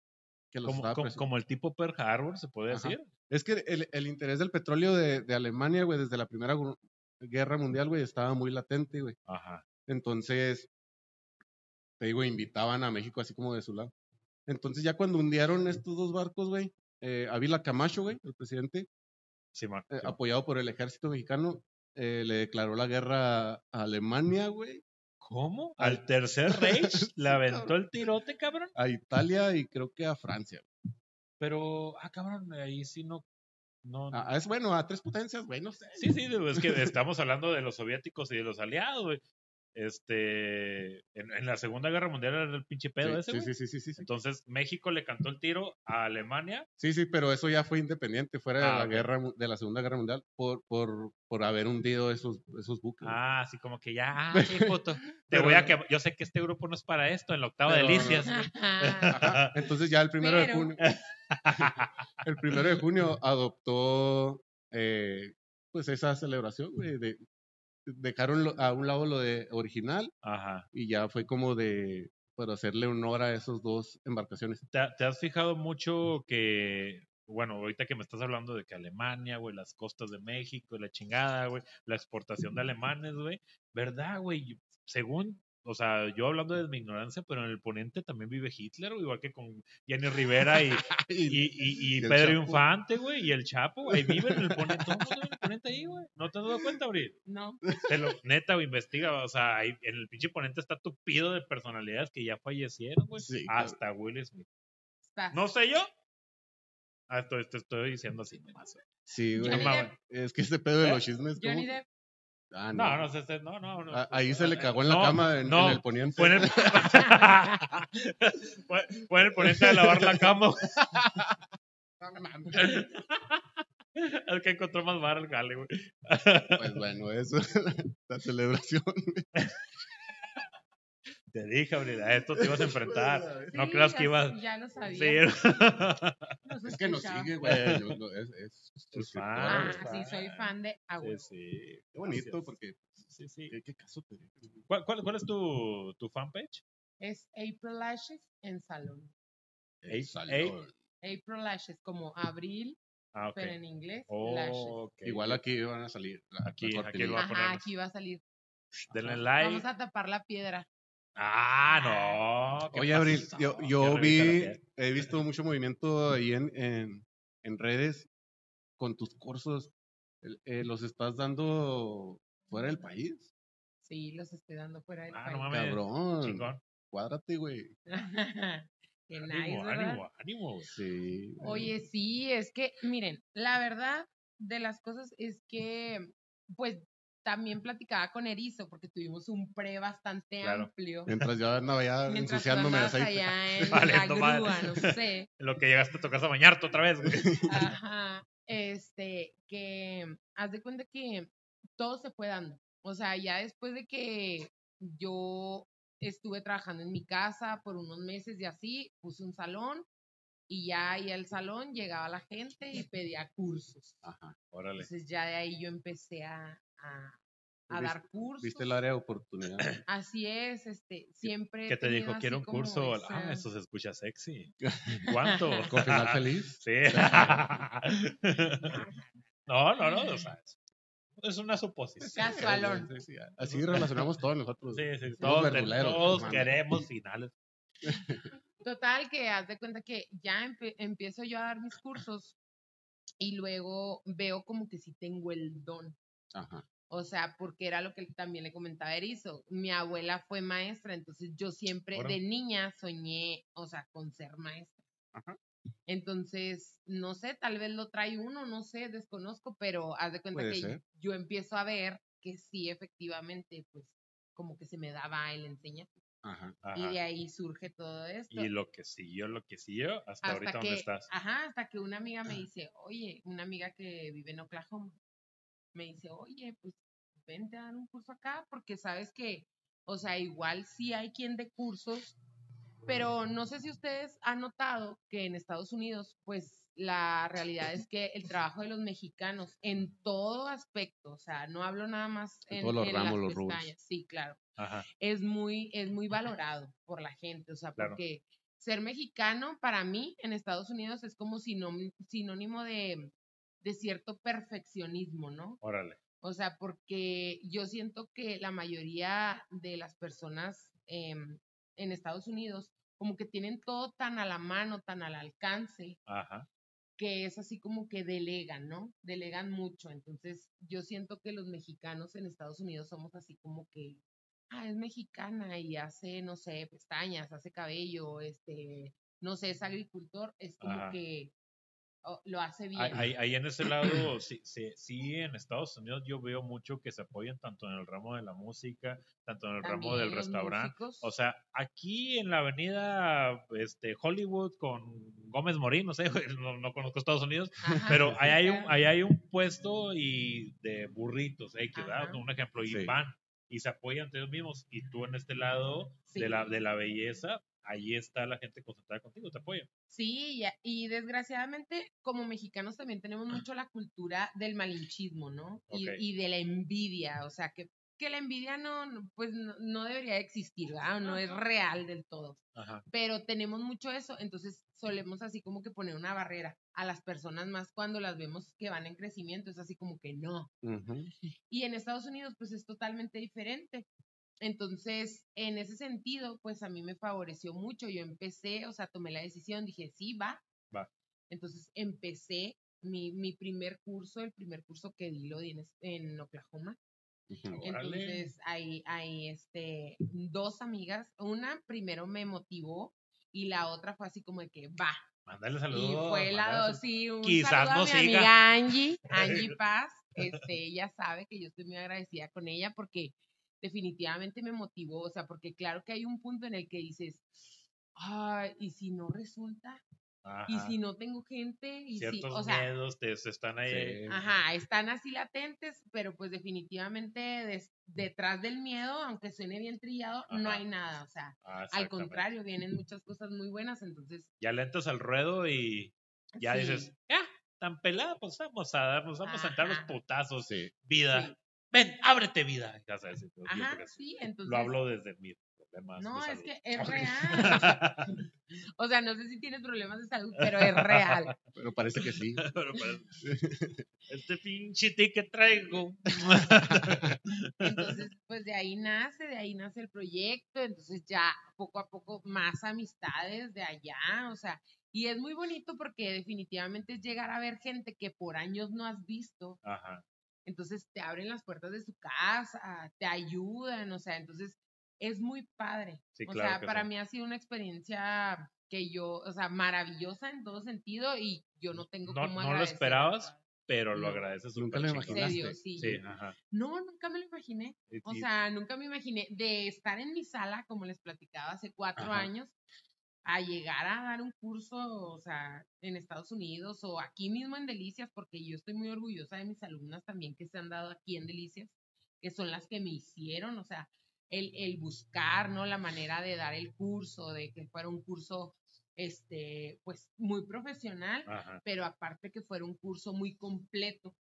Que los Como, como, el tipo Pearl Harbor, se puede Ajá. decir. Es que el, el interés del petróleo de, de Alemania, güey, desde la Primera Guerra Mundial, güey, estaba muy latente, güey. Ajá. Entonces, te digo, invitaban a México así como de su lado. Entonces, ya cuando hundieron estos dos barcos, güey, eh, Ávila Camacho, güey, el presidente, Simón. eh, apoyado por el ejército mexicano, eh, le declaró la guerra a Alemania, güey, ¿Cómo? Al- ¿Al tercer Reich <laughs> Sí, le aventó el tirote, cabrón? a Italia y creo que a Francia. Pero, ah, cabrón, ahí sí no. No Ah, es bueno, a tres potencias, güey, no sé. Sí, sí, es que estamos hablando de los soviéticos y de los aliados, güey. Este, en, en la Segunda Guerra Mundial era el pinche pedo Sí, ese, sí, sí, sí, sí, sí, sí. Entonces, México le cantó el tiro a Alemania. Sí, sí, pero eso ya fue independiente, fuera de Ah, la guerra, de la Segunda Guerra Mundial, por, por, por haber hundido esos, esos buques. Ah, así como que ya, ah, puto. <laughs> Te Pero- voy a que yo sé que este grupo no es para esto, en la octava Pero- delicias. Ajá, Entonces ya el primero de junio, <laughs> el primero de junio adoptó eh, pues esa celebración, güey, de, dejaron a un lado lo de original Ajá. y ya fue como de para hacerle honor a esos dos embarcaciones. ¿Te, te has fijado mucho que, bueno, ahorita que me estás hablando de que Alemania, güey, las costas de México, la chingada, güey, la exportación de <laughs> alemanes, güey, ¿verdad, güey? Según, o sea, yo hablando de mi ignorancia, pero en el poniente también vive Hitler, güey, igual que con Jenny Rivera y, <laughs> y, y, y Y el Pedro Chapo. Infante, güey, y el Chapo, güey, viven en el poniente, todos viven en el poniente ahí, güey, ¿no te has dado cuenta, Abril? No. Te lo, neta, güey, investiga, o sea, ahí en el pinche ponente está tupido de personalidades que ya fallecieron, güey, Sí, hasta Will Smith. Está. ¿No sé yo? Ah, esto te estoy diciendo así nomás. güey. Sí, güey. Es que este pedo de ¿Eh? los chismes. ¿cómo? Johnny Depp. Ah, No, no, sé, no, no. no. Ah, Ahí se le cagó en la No, cama en, no, en el poniente. Fue en el, <laughs> fue, fue en el ponente de lavar la cama. El <laughs> que encontró más bar el gale, güey. Pues bueno, eso es <laughs> la celebración. Te dije, Abril, a esto te ibas a enfrentar. <laughs> No Sí, creas ya que ibas. Ya lo sabía. Sí. <laughs> Es que nos sigue, güey. no- no, es, es Es fan, Ah, sí, soy fan de Sí, Agua. sí. Qué bonito, Gracias. porque Sí, sí. ¿qué, qué caso te ¿Cuál, cuál, cuál es tu, tu fanpage? Es April Lashes en Salón. Ey, Salón. April Lashes, como abril, Ah, ok. pero en inglés, Lashes. Oh, ok. Igual aquí van a salir. Aquí- aquí va a Ajá, ponerlos. aquí va a salir. Denle Ajá. like. Vamos a tapar la piedra. Ah, no. ¿qué Oye, Abril, yo, Qué yo vi, he visto mucho movimiento ahí en, en, en redes con tus cursos, eh, los estás dando fuera del país. Sí, los estoy dando fuera del Ah, no país. mames. Cabrón. Chingón. Cuádrate, güey. <laughs> Qué nice, Ánimo, ¿verdad? ánimo, ánimo. Sí. Oye, sí, es que, miren, la verdad de las cosas es que, pues, también platicaba con Erizo, porque tuvimos un pre bastante Claro. amplio. Mientras yo andaba ya <laughs> Mientras ensuciándome de aceite. allá en Valiendo <laughs> la madre. grúa, no sé. <laughs> En lo que llegaste a tu casa a bañarte otra vez, güey. Ajá. Este, que haz de cuenta que todo se fue dando. O sea, ya después de que yo estuve trabajando en mi casa por unos meses y así, puse un salón y ya ahí al salón llegaba la gente y pedía cursos. Ajá. Órale. Entonces ya de ahí yo empecé a, a, a dar cursos. Viste el área de oportunidad. <clears throat> Así es, este, siempre. ¿Qué te dijo? Quiero un curso. esa- Ah, eso se escucha sexy. <laughs> ¿Cuánto? Con <laughs> final feliz. Sí. <laughs> no, no, no. O sea, es- una suposición. Casualón. Sí, sí, Así relacionamos todos nosotros. Sí, sí, todos, todos queremos finales. Total, que haz de cuenta que ya empe- empiezo yo a dar mis cursos y luego veo como que sí tengo el don. Ajá. O sea, porque era lo que también le comentaba Erizo. Mi abuela fue maestra, entonces yo siempre de niña soñé, o sea, con ser maestra. Ajá. Entonces, no sé, tal vez lo trae uno, no sé, desconozco, pero haz de cuenta Puede que ser. yo empiezo a ver que sí, efectivamente, pues como que se me daba el enseñar. Ajá. Y de ahí surge todo esto. Y lo que siguió, lo que siguió, hasta, ahorita que, dónde estás. Ajá, hasta que una amiga me dice, oye, una amiga que vive en Oklahoma, me dice, oye, pues vente a dar un curso acá, porque sabes que, o sea, igual sí hay quien de cursos, pero no sé si ustedes han notado que en Estados Unidos, pues la realidad es que el trabajo de los mexicanos en todo aspecto, o sea, no hablo nada más En en, todos los en ramos, las los pestañas, sí, claro Ajá. es muy, es muy valorado por la gente, o sea, Claro. porque ser mexicano para mí en Estados Unidos es como sinónimo de, de cierto perfeccionismo, ¿no? Órale. O sea, porque yo siento que la mayoría de las personas em, en Estados Unidos como que tienen todo tan a la mano, tan al alcance, Ajá. que es así como que delegan, ¿no? Delegan mucho. Entonces, yo siento que los mexicanos en Estados Unidos somos así como que, ah, es mexicana y hace, no sé, pestañas, hace cabello, este, no sé, es agricultor, es como Ajá. que lo hace bien. Ahí, ahí- en ese lado, <clears throat> sí, sí, sí, en Estados Unidos yo veo mucho que se apoyan tanto en el ramo de la música, tanto en el ramo del También restaurante. músicos. O sea, aquí en la avenida este, Hollywood con Gómez Morín, no sé, <laughs> no, no conozco Estados Unidos, Ajá, pero sí, ahí hay, un, ahí hay un puesto y de burritos, ¿verdad? Ajá. un ejemplo, y Sí. van y se apoyan entre ellos mismos. Y tú en este lado Sí. de, la, de la belleza, ahí está la gente concentrada contigo, te apoyan. Sí, y, desgraciadamente como mexicanos también tenemos mucho la cultura del malinchismo, ¿no? Y, de la envidia, o sea, que, que la envidia no, pues no, no debería existir, ¿verdad? No es real del todo, Ajá. pero tenemos mucho eso, entonces solemos así como que poner una barrera a las personas más cuando las vemos que van en crecimiento, es así como que no. Y en Estados Unidos, pues es totalmente diferente. Entonces, en ese sentido, pues a mí me favoreció mucho. Yo empecé, o sea, tomé la decisión, dije, sí, va. Va. Entonces, empecé mi, mi primer curso, el primer curso que di lo di en, en Oklahoma. Entonces, ahí, ahí, este, dos amigas, una primero me motivó y la otra fue así como de que, va, Mándale saludos. y fue la dos, sí, un Quizás saludo a no mi siga. amiga Angie, <laughs> Angie Paz. Este, ella sabe que yo estoy muy agradecida con ella porque definitivamente me motivó, o sea, porque claro que hay un punto en el que dices, ay, ¿y si no resulta? ¿Y si no tengo gente? ¿Y si, Ciertos o sea, miedos te, están ahí. Sí. Ajá, están así latentes, pero pues definitivamente des- detrás del miedo, aunque suene bien trillado, no hay nada, o sea, Ah, al contrario, vienen muchas cosas muy buenas, entonces... Ya le entras al ruedo y ya sí, dices, ya, tan pelada, pues vamos a darnos, vamos a entrar los putazos. Sí. Vida. Ven, ábrete vida. Ya sabes, yo Ajá, por eso sí, entonces... lo hablo desde mí. problemas. No, de es que es real. <laughs> O sea, no sé si tienes problemas de salud, pero es real. <laughs> Pero parece que sí. <laughs> Pero parece- este pinche ticket traigo. Entonces, pues de ahí nace, de ahí nace el proyecto, entonces ya poco a poco más amistades de allá, o sea, y es muy bonito porque definitivamente es llegar a ver gente que por años no has visto, Ajá. Entonces te abren las puertas de su casa, te ayudan, o sea, entonces es muy padre. Sí, o claro sea, para sí. mí ha sido una experiencia que yo, o sea, maravillosa en todo sentido y yo no tengo No, cómo no lo esperabas, pero lo No. agradeces Nunca lo imaginaste. serio, sí. Sí, ajá. No, nunca me lo imaginé. O sea, nunca me imaginé de estar en mi sala, como les platicaba hace cuatro Ajá. años, a llegar a dar un curso, o sea, en Estados Unidos o aquí mismo en Delicias, porque yo estoy muy orgullosa de mis alumnas también que se han dado aquí en Delicias, que son las que me hicieron, o sea, el, el buscar, ¿no? La manera de dar el curso, de que fuera un curso, este, pues muy profesional, ajá. pero aparte que fuera un curso muy completo.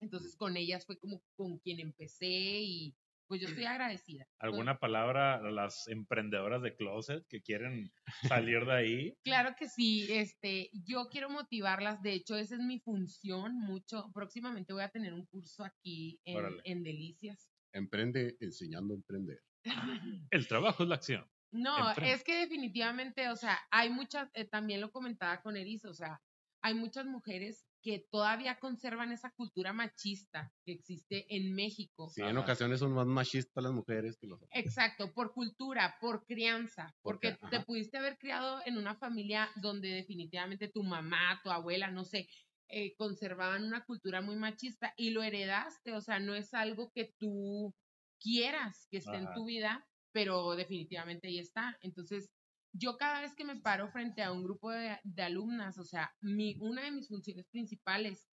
Entonces con ellas fue como con quien empecé y pues yo estoy agradecida. ¿Alguna palabra a las emprendedoras de closet que quieren salir de ahí? Claro que sí, este, yo quiero motivarlas, de hecho esa es mi función mucho. Próximamente voy a tener un curso aquí en, Delicias. Emprende enseñando a emprender. <laughs> El trabajo es la acción. No, es que definitivamente, o sea, hay muchas, eh, también lo comentaba con Eris, o sea, hay muchas mujeres que todavía conservan esa cultura machista que existe en México. Sí, en ocasiones son más machistas las mujeres que los hombres. Exacto, por cultura, por crianza, porque te pudiste haber criado en una familia donde definitivamente tu mamá, tu abuela, no sé, eh, conservaban una cultura muy machista y lo heredaste, o sea, no es algo que tú quieras que esté en tu vida, pero definitivamente ahí está. Entonces, yo cada vez que me paro frente a un grupo de, de alumnas, o sea, mi, una de mis funciones principales,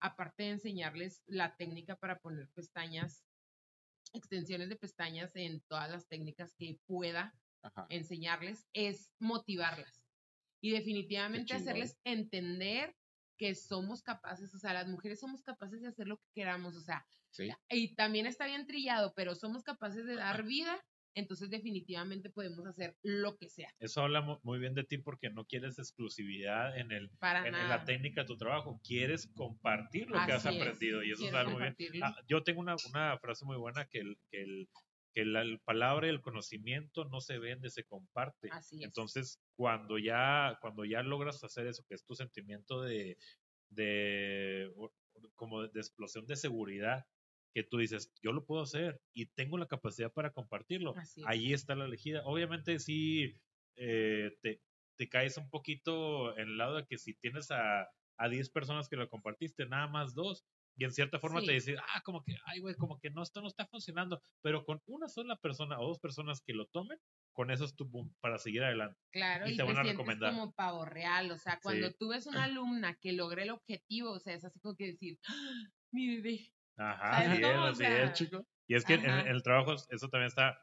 aparte de enseñarles la técnica para poner pestañas, extensiones de pestañas en todas las técnicas que pueda Ajá. enseñarles, es motivarlas. Y definitivamente hacerles entender que somos capaces, o sea, las mujeres somos capaces de hacer lo que queramos, o sea, Sí. y también está bien trillado, pero somos capaces de dar vida, entonces definitivamente podemos hacer lo que sea. Eso habla mu- muy bien de ti porque no quieres exclusividad en, el, Para en, la técnica de tu trabajo. Quieres compartir lo que has Así es, aprendido y eso es quiero algo muy bien. Ah, yo tengo una, una frase muy buena que el, que el, que la el palabra y el conocimiento no se vende, se comparte. Así es. Entonces, cuando ya, cuando ya logras hacer eso, que es tu sentimiento de, de como de explosión de seguridad, que tú dices, yo lo puedo hacer y tengo la capacidad para compartirlo. Es. Ahí está la elegida. Obviamente sí eh, te, te caes un poquito en el lado de que si tienes a, a 10 personas que lo compartiste, nada más dos, y en cierta forma te dices, ah, como que, ay, güey, como que no, esto no está funcionando, pero con una sola persona o dos personas que lo tomen, con eso es tu boom para seguir adelante. Claro, y y, te te, van a sientes recomendar. como pavo real, o sea, cuando Sí. tú ves una <clears throat> alumna que logre el objetivo, o sea, es así como que decir, ¡Ah, mi bebé, Ajá, ¿Sabes así es, así sea, es, chico. Y es que en, en el trabajo eso también está,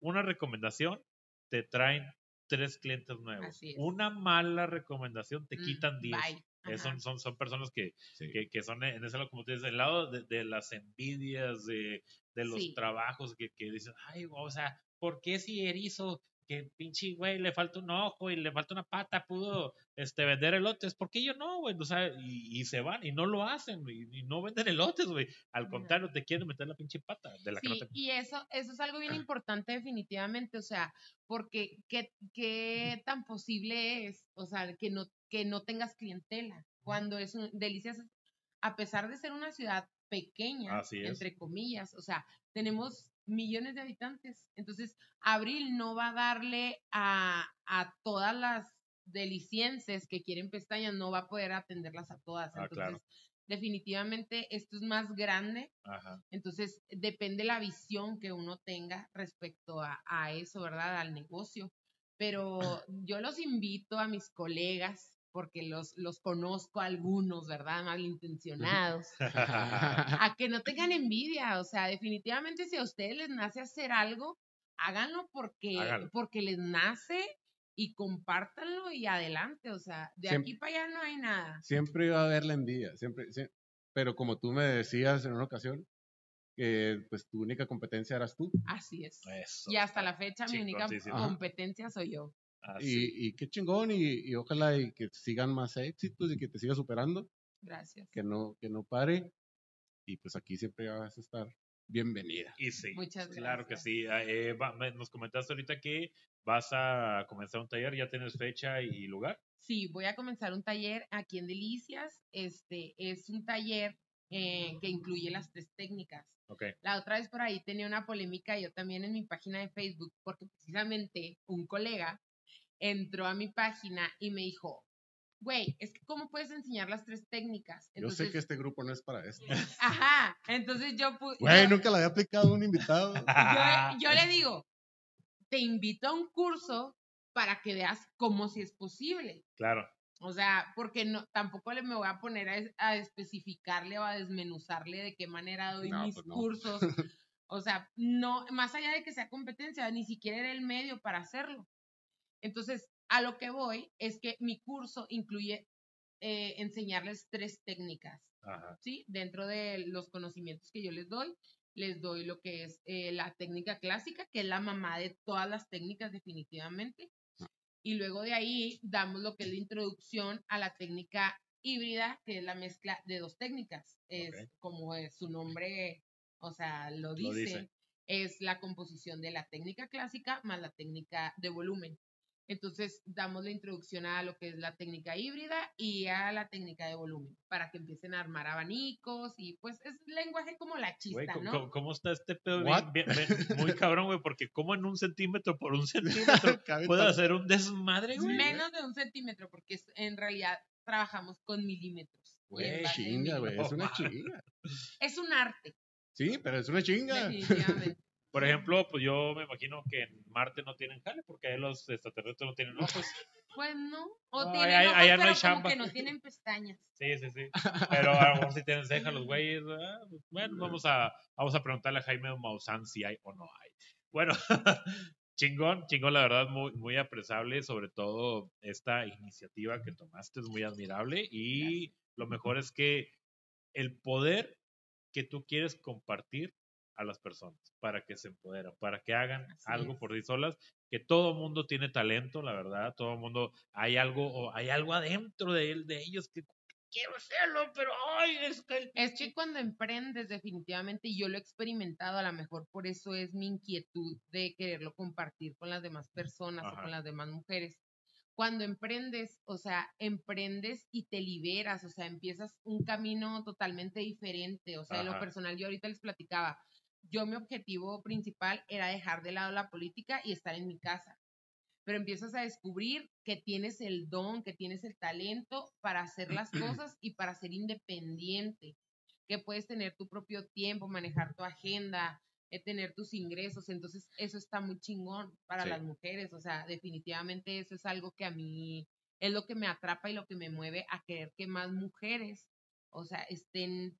una recomendación te traen tres clientes nuevos. Una mala recomendación te mm, quitan diez. bye. Son, son, son personas que, Sí. que, que son en ese lado, como te dices, el lado de, de las envidias, de, de los Sí. trabajos que, que dicen, ay, o sea, ¿por qué si erizo que pinche güey le falta un ojo y le falta una pata pudo este vender elotes? ¿Por qué yo no, güey? O sea, y, y se van y no lo hacen y, y no venden elotes, güey. Al contrario, te quieren meter la pinche pata de la que no Sí, te... y eso, eso es algo bien <clears throat> importante definitivamente, o sea, porque qué, qué <clears throat> tan posible es, o sea, que no, que no tengas clientela, cuando es un, Delicias, a pesar de ser una ciudad pequeña, Así es. entre comillas, o sea, tenemos millones de habitantes, entonces Abril no va a darle a, a todas las delicienses que quieren pestañas, no va a poder atenderlas a todas, Ah, entonces claro. definitivamente esto es más grande Ajá. entonces, depende la visión que uno tenga respecto a, a eso, ¿verdad? Al negocio. <clears throat> Pero yo los invito a mis colegas, porque los, los conozco a algunos, ¿verdad? Malintencionados, <laughs> a que no tengan envidia. O sea, definitivamente si a ustedes les nace hacer algo, háganlo porque, Háganlo. porque les nace y compártanlo y adelante. O sea, de Siempre- aquí para allá no hay nada. Siempre iba a haber la envidia, siempre, sie- Pero como tú me decías en una ocasión, que pues tu única competencia eras tú. Así es. Eso. Y hasta la fecha mi única competencia soy yo. Así. Y, y qué chingón, y, y ojalá y que sigan más éxitos y que te sigas superando, Gracias. que no, que no pare. Y pues aquí siempre vas a estar bienvenida. Y sí, Muchas claro que gracias. sí. Ah, eh, va- me- nos comentaste ahorita que vas a comenzar un taller, ya tienes fecha y lugar. Sí, voy a comenzar un taller aquí en Delicias. Este es un taller eh, que incluye las tres técnicas. Ok. La otra vez por ahí tenía una polémica yo también en mi página de Facebook porque precisamente un colega entró a mi página y me dijo, güey, es que ¿cómo puedes enseñar las tres técnicas? Yo sé que este grupo no es para esto. <laughs> Ajá, entonces yo, pu- Güey, nunca le había aplicado a un invitado. <laughs> Yo, yo le digo, te invito a un curso para que veas cómo si es posible. Claro. O sea, porque no, tampoco le me voy a poner a, a especificarle o a desmenuzarle de qué manera doy No, mis pues no. cursos. <laughs> O sea, no, más allá de que sea competencia, ni siquiera era el medio para hacerlo. Entonces, a lo que voy es que mi curso incluye eh, enseñarles tres técnicas. Ajá. ¿sí? Dentro de los conocimientos que yo les doy, les doy lo que es eh, la técnica clásica, que es la mamá de todas las técnicas definitivamente. Y luego de ahí damos lo que es la introducción a la técnica híbrida, que es la mezcla de dos técnicas. Es como es su nombre, o sea, lo dice, dice. es la composición de la técnica clásica más la técnica de volumen. Entonces damos la introducción a lo que es la técnica híbrida y a la técnica de volumen para que empiecen a armar abanicos y pues es lenguaje como la Güey, chista, ¿cómo, ¿no? cómo- cómo está este pedo? What? Bien- bien- bien- muy <laughs> cabrón, güey, porque como en un centímetro por un centímetro <laughs> puede hacer un desmadre, güey. Menos de un centímetro porque es- en realidad trabajamos con milímetros. Güey, Chinga, güey, es una <laughs> chinga. Es un arte, Sí, pero es una chinga. definitivamente. Por ejemplo, pues yo me imagino que en Marte no tienen jale porque ahí los extraterrestres no tienen ojos. <laughs> Pues no, o No, tienen allá- ojos, allá no pero hay como que no tienen pestañas. <laughs> Sí, sí, sí. Pero a lo mejor si tienen cejas los güeyes. Bueno, vamos a, vamos a preguntarle a Jaime Maussan si hay o no hay. Bueno, <laughs> chingón, chingón, la verdad, muy, muy apresable, sobre todo esta iniciativa que tomaste es muy admirable y lo mejor es que el poder que tú quieres compartir a las personas para que se empoderan, para que hagan Así algo es. por sí solas, que todo mundo tiene talento, la verdad, todo mundo hay algo o hay algo adentro de él, de ellos que quiero hacerlo, pero ay, es que Es que cuando emprendes, definitivamente, y yo lo he experimentado, a lo mejor por eso es mi inquietud de quererlo compartir con las demás personas o Ajá. con las demás mujeres. Cuando emprendes, o sea, emprendes y te liberas, o sea, empiezas un camino totalmente diferente. O sea, en lo personal, yo ahorita les platicaba, yo mi objetivo principal era dejar de lado la política y estar en mi casa. Pero empiezas a descubrir que tienes el don, que tienes el talento para hacer las <clears throat> cosas y para ser independiente, que puedes tener tu propio tiempo, manejar tu agenda, eh, tener tus ingresos. Entonces, eso está muy chingón para Sí. las mujeres. O sea, definitivamente eso es algo que a mí es lo que me atrapa y lo que me mueve a querer que más mujeres, o sea, estén,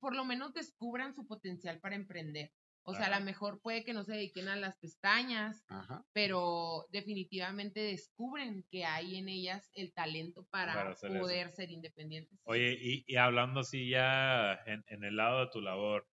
por lo menos descubran su potencial para emprender. O sea, a lo mejor puede que no se dediquen a las pestañas, Ajá. pero definitivamente descubren que hay en ellas el talento para, Para hacer eso. poder ser independientes. Oye, y, y hablando así ya en, en el lado de tu labor,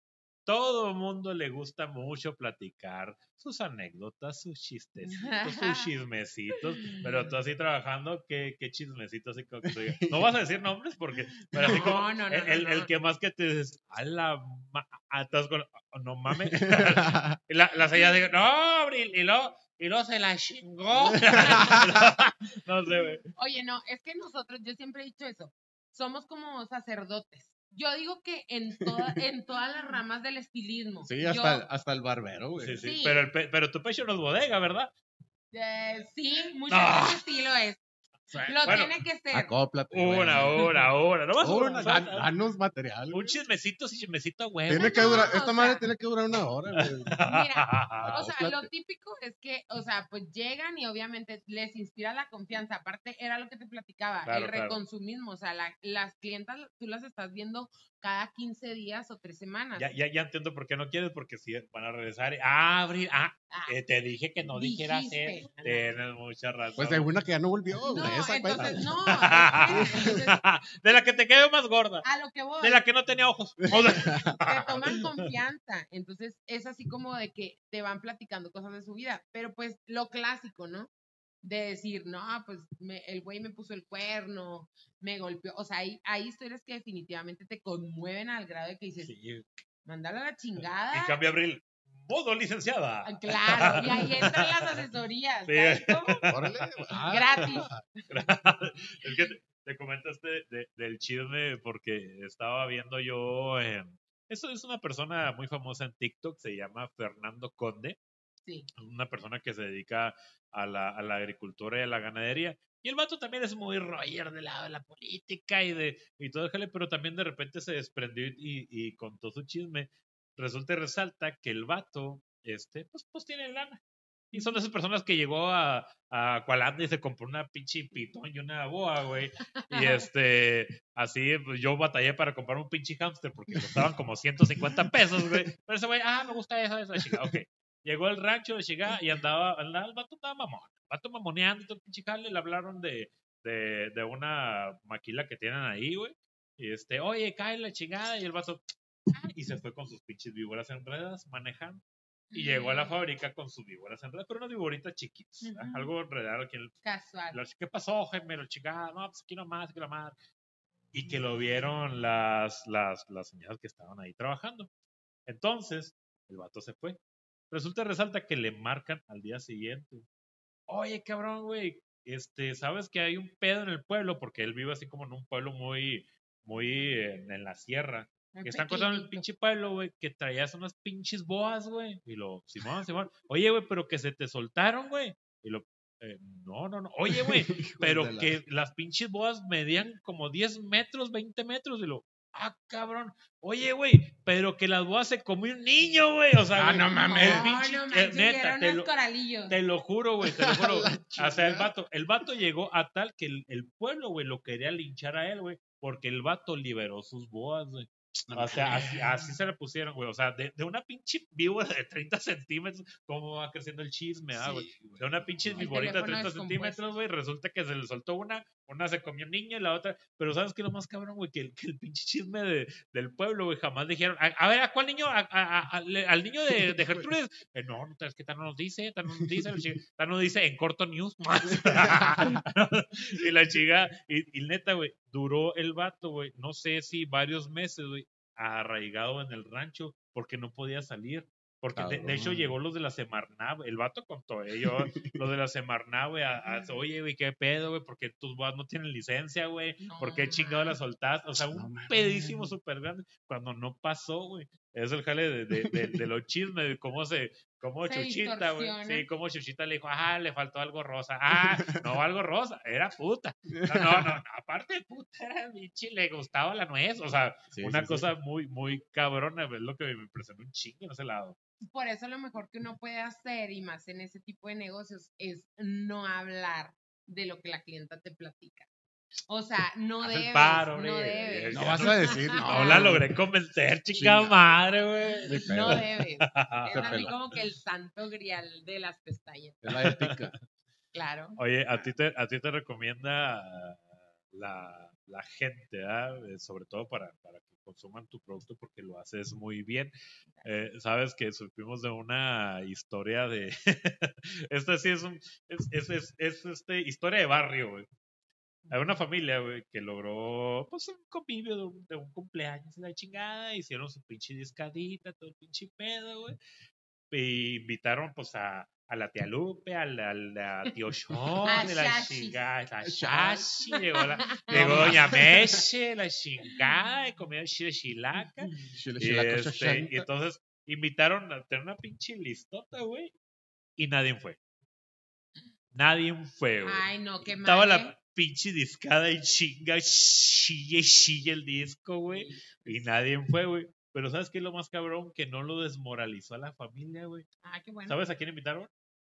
todo el mundo le gusta mucho platicar sus anécdotas, sus chistecitos, sus <laughs> chismecitos, pero tú así trabajando, ¿qué, qué chismecitos? Así como que no vas a decir nombres porque, pero así como no, no, el, el- que más que te dices, a la ma- ah, con, oh, no mames, <laughs> y la, la señora dice, no, Abril, y luego, y luego se la chingó. <laughs> no sé. Oye, no, es que nosotros, yo siempre he dicho eso, somos como sacerdotes. Yo digo que en, toda, en todas las <laughs> ramas del estilismo. Sí, yo- hasta, el, hasta el barbero, güey. Sí, sí, Sí. Pero, el pe- pero tu pecho no es bodega, ¿verdad? eh, sí, mucho No. de ese estilo es. Lo Bueno, tiene que ser. Acóplate. Una hora, hora. No vas a Una, dan- un, danos material. un chismecito, sí, chismecito, güey. Tiene que durar, esta madre sea- tiene que durar una hora, güey. <laughs> Mira, O sea, lo típico es que, o sea, pues llegan y obviamente les inspira la confianza. Aparte, era lo que te platicaba, Claro, el claro. reconsumismo. O sea, la- las clientas, tú las estás viendo cada 15 días o tres semanas. Ya, ya, ya entiendo por qué no quieres, porque si van a regresar. Ah, Abril, ah, Ah, eh, te dije que no dijeras eso. Tienes mucha razón. Pues de una que ya no volvió, no, güey. esa cuenta. entonces, no, <laughs> entonces, de la que te quedó más gorda. a lo que voy. De la que no tenía ojos. <laughs> Te <laughs> toman confianza. Entonces, es así como de que te van platicando cosas de su vida. Pero pues lo clásico, ¿no? De decir, no, pues me- el güey me puso el cuerno, me golpeó. O sea, hay, hay historias que definitivamente te conmueven al grado de que dices, Sí, mándala a la En chingada. cambio, Abril, modo licenciada. Ah, Claro, y ahí entran las asesorías. Sí. ¿sabes cómo? Órale. <laughs> ah. Gratis. es que te, te comentaste de- del chisme porque estaba viendo yo. en- eso es una persona muy famosa en TikTok, se llama Fernando Conde. Sí. una persona que se dedica a la, a la agricultura y a la ganadería. Y el vato también es muy royer del lado de la política y de y todo pero también de repente se desprendió y, y contó su chisme. Resulta y resalta que el vato, este, pues, pues tiene lana. Y son de esas personas que llegó a, a y se compró una pinche pitón y una boa, güey. Y <laughs> este, así, pues, yo batallé para comprar un pinche hámster porque costaban como 150 pesos, güey. Pero ese güey, ah, me gusta eso, eso, chica, ok. Llegó al rancho de chica y andaba, andaba, el vato andaba mamón. El vato mamoneando y todo el pinche jale. Le hablaron de, de, de una maquila que tienen ahí, güey. Y este, oye, cae la chingada. Y el vato, "Ah", y se fue con sus pinches víboras enredadas manejando. Y llegó a la fábrica con sus víboras enredadas, pero unas víboritas chiquitas. ¿ah? Ujú. Algo enredado aquí en Casual. la- ¿Qué pasó, gemelo? Chingada, no, pues aquí nomás, aquí nomás. Y que lo vieron las, las, las señoras que estaban ahí trabajando. Entonces, el vato se fue. Resulta resalta que le marcan al día siguiente. Oye, cabrón, güey, este, ¿sabes que hay un pedo en el pueblo? Porque él vive así como en un pueblo muy, muy en, en la sierra. Muy Que están contando el pinche pueblo, güey, que traías unas pinches boas, güey. Y lo, Simón, Simón. Oye, güey, pero que se te soltaron, güey. Y lo, eh, no, no, no. Oye, güey, <laughs> pero que las pinches boas medían como 10 metros, 20 metros. Y lo, ah, cabrón. Oye, güey, pero que las boas se comió un niño, güey. O sea, Ah, no mames. No, pinche- no eh, manches, neta, eran te lo, te lo juro, güey, te lo <laughs> juro. O sea, el vato, el vato llegó a tal que el, el pueblo, güey, lo quería linchar a él, güey, porque el vato liberó sus boas, güey. O sea, así, así se le pusieron, güey. O sea, de, de una pinche víbora de 30 centímetros, ¿cómo va creciendo el chisme, ah, güey? Sí, güey. De una pinche víborita de teléfono 30 descompuesto. centímetros, güey, resulta que se le soltó una, una se comió un niño y la otra. Pero ¿sabes qué es lo más cabrón, güey? Que el, que el pinche chisme de, del pueblo, güey, jamás dijeron, a, a ver, ¿a cuál niño? ¿A- al, niño de, de <laughs> Gertrudes? Eh, no, no, es que tal no nos dice, tal no nos dice, <laughs> tal no dice en corto news. <laughs> y la chica, y, y neta, güey, duró el vato, güey, no sé si varios meses, güey, arraigado en el rancho porque no podía salir. Porque de, de hecho llegó los de la Semarná, güey, el vato contó, eh, yo, los de la Semarná, güey, a- a- oye, güey, qué pedo, güey, porque tus bodas no tienen licencia, güey, No ¿por qué chingado la soltaste? O sea, un pedísimo súper grande cuando no pasó, güey. Es el jale de, de, de, de los chismes, de cómo se, cómo Se Chuchita, güey. Sí, cómo Chuchita le dijo, ah, le faltó algo rosa. Ah, no algo rosa, era puta. No, no, no, no, <laughs> aparte de puta, era bichi, le gustaba la nuez. O sea, Sí, una sí, sí. cosa muy, muy cabrona, es lo que me impresionó un chingo en ese lado. Por eso lo mejor que uno puede hacer, y más en ese tipo de negocios, es no hablar de lo que la clienta te platica. O sea, no Haz debes, paro, no debes. No vas a decir, no. No la logré convencer, chica Chinga. madre, güey. <laughs> No debes. Es así pela. como que el santo grial de las pestañas. Es la ética. Claro. Oye, a ti te, a ti te recomienda la, la gente, ¿ah? Eh, sobre todo para, para que consuman tu producto porque lo haces muy bien. Eh, Sabes que supimos de una historia de... <laughs> Esta sí es un... Es, es, es, es, este, historia de barrio, güey. Hay una familia, güey, que logró, pues, un convivio de un, cumpleaños y la chingada, hicieron su pinche discadita, todo el pinche pedo, güey. Y invitaron, pues, a, a la tía Lupe, al, al <laughs> a tío Sean, A de la chingada, <laughs> a Shashi. Llegó, la, llegó Doña Meche, la chingada, y comió chile chilaca. Chile, Y, chilaca, este, y entonces invitaron a tener una pinche listota, güey, y nadie fue. Nadie fue, güey. Ay, no, qué mal. Estaba ¿eh? la pinche discada y chinga, chille, chille el disco, güey. Y nadie fue, güey. Pero ¿sabes qué es lo más cabrón? Que no lo desmoralizó a la familia, güey. Ah, qué bueno. ¿Sabes a quién invitaron?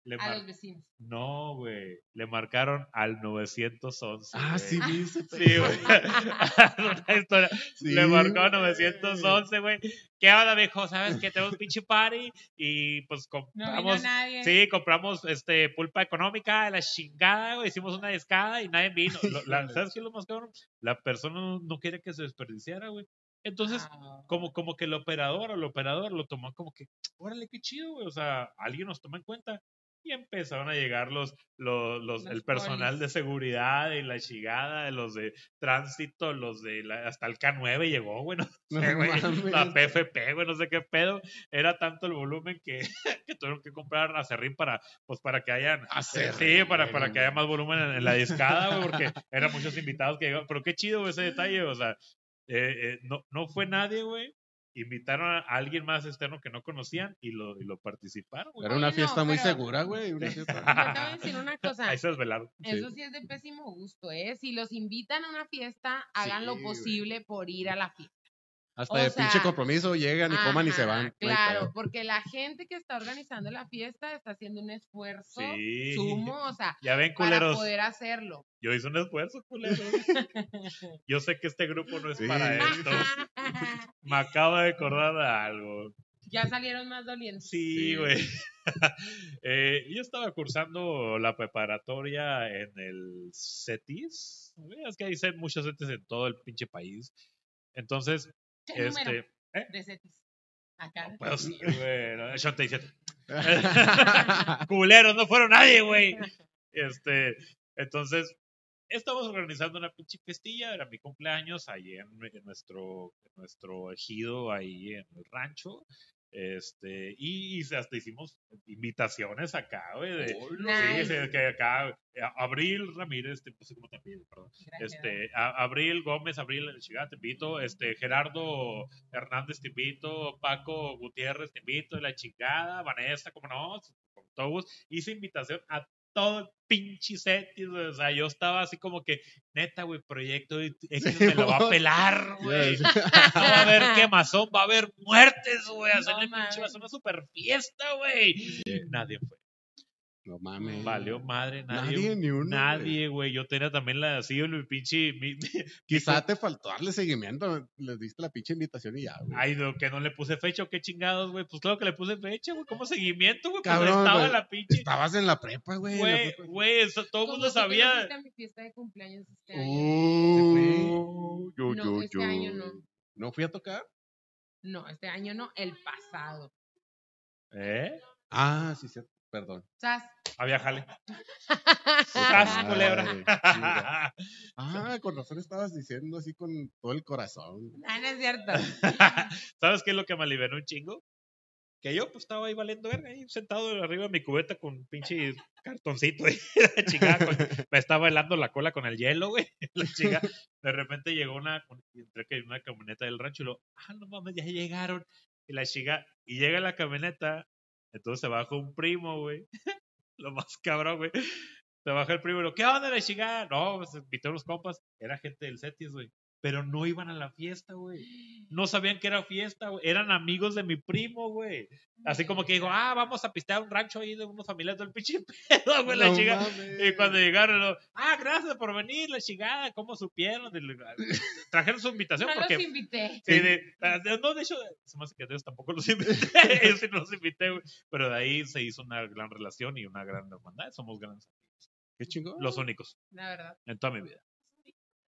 Le A los vecinos. No, güey. Le marcaron al 911. Ah, güey. sí, vi ese Sí, güey. <laughs> Una historia. Sí, le marcó güey. 911, güey. ¿Qué onda, viejo? ¿Sabes que tenemos un pinche party? Y pues No vino compramos. nadie. Sí, compramos este pulpa económica, la chingada, güey. Hicimos una descada y nadie vino. Lo- la- ¿Sabes qué es lo más cabrón? La persona no, no quería que se desperdiciara, güey. Entonces, Ah. como, como que el operador o el operador lo tomó como que, órale, qué chido, güey. O sea, alguien nos toma en cuenta. Y empezaron a llegar los, los, los- Los el personal polis. de seguridad y la chingada, los de tránsito, los de la- hasta el K9 llegó, güey, no <laughs> No sé, güey, mames. la PFP, güey, no sé qué pedo. Era tanto el volumen que, <laughs> que tuvieron que comprar acerrín para, pues para que hayan, Acerrín, sí, para, para que haya más volumen en, en la discada, güey, porque <laughs> eran muchos invitados que llegaron. Pero qué chido güey, ese detalle, o sea, eh, eh, no, no fue nadie, güey. Invitaron a alguien más externo que no conocían y lo, y lo participaron, güey. Era una Oye, no, fiesta muy pero- segura, güey. Una fiesta. <laughs> Yo te voy a decir una cosa. Ahí se desvelaron. Eso sí es de pésimo gusto, ¿eh? Si los invitan a una fiesta, hagan lo güey. posible por ir a la fiesta. Hasta O de sea, pinche compromiso llegan y coman y se van. Claro, porque la gente que está organizando la fiesta está haciendo un esfuerzo Sí. sumo, o sea, Ya ven, para culeros. poder hacerlo. Yo hice un esfuerzo, culeros. <laughs> Yo sé que este grupo no es Sí. para esto. <laughs> Me acabo de acordar de algo. ya salieron más dolientes. Sí, Sí. güey. <laughs> Eh, yo estaba cursando la preparatoria en el CETIS. Es que hay muchos CETIS en todo el pinche país. Entonces, ¿Qué número este. ¿eh? de setis? Acá. Pues sí, güey. no, 87. <laughs> Culeros, no fueron nadie, güey. Este, entonces, estamos organizando una pinche festilla, era mi cumpleaños ahí en, en nuestro, en nuestro ejido, ahí en el rancho. Este, y, y hasta hicimos invitaciones acá, güey. de- Nice. Sí, sí, que acá, eh, Abril Ramírez, te puse como te pido, perdón. Gracias. Este, a- Abril Gómez, Abril Chigá, te invito, este, Gerardo Hernández, te invito, Paco Gutiérrez, te invito, la chingada, Vanessa, como no, con todo gusto. Hice invitación a todo el pinche set, y, o sea, yo estaba así como que, neta, güey, proyecto <laughs> X me lo va a pelar, güey. Yes. <laughs> No va a haber quemazón, va a haber muertes, güey, hacerle No pinche, va a ser una super fiesta, güey. Nadie fue. No mames. Valió madre, nadie. Nadie, ni uno. Nadie, güey. Yo tenía también la así, mi pinche. mi- <laughs> mi- Quizá te faltó darle seguimiento. Les diste la pinche invitación y ya, güey. Ay, no, que no le puse fecha o qué chingados, güey. Pues claro que le puse fecha, güey. ¿Cómo seguimiento, güey? Pues Cabrón, estaba güey. la pinche. Estabas en la prepa, güey. Güey, güey, eso todo el mundo sabía. fuiste a mi fiesta de cumpleaños este año. Uh, yo, No, yo, este yo. año no. ¿No fui a tocar? No, este año no, el pasado. ¿Eh? Ah, sí, sí. Perdón. Sas. Había jale. <laughs> Sas, culebra. <laughs> Ah, con razón estabas diciendo así con todo el corazón. Ah, no es cierto. <laughs> ¿Sabes qué es lo que me alivianó un chingo? Que yo pues estaba ahí valiendo verga, ahí sentado arriba de mi cubeta con un pinche cartoncito y la chingada, con- me estaba helando la cola con el hielo, güey. La chica, de repente llegó una, entré que una camioneta del rancho y lo, ah, no mames, ya llegaron. Y la chica, y llega la camioneta, entonces se baja un primo, güey. <laughs> Lo más cabrón, güey. Se baja el primo y lo, ¿qué onda la chica? No, pues invité a unos compas, era gente del Cetis, güey. Pero no iban a la fiesta, güey. No <gasps> sabían que era fiesta, güey. Eran amigos de mi primo, güey. Así como que dijo, ah, vamos a pistear un rancho ahí de unos familiares del pinche pedo, güey, la No chica. mames. Y cuando llegaron, ah, gracias por venir, la chingada, ¿cómo supieron? Trajeron su invitación No porque... los invité. Sí, de- <laughs> ah, de- no, de hecho, se me hace que ellos tampoco los invité. <laughs> ellos sí no los invité, güey. Pero de ahí se hizo una gran relación y una gran hermandad. Somos grandes amigos. Qué chingón. Los únicos La verdad. en toda mi vida.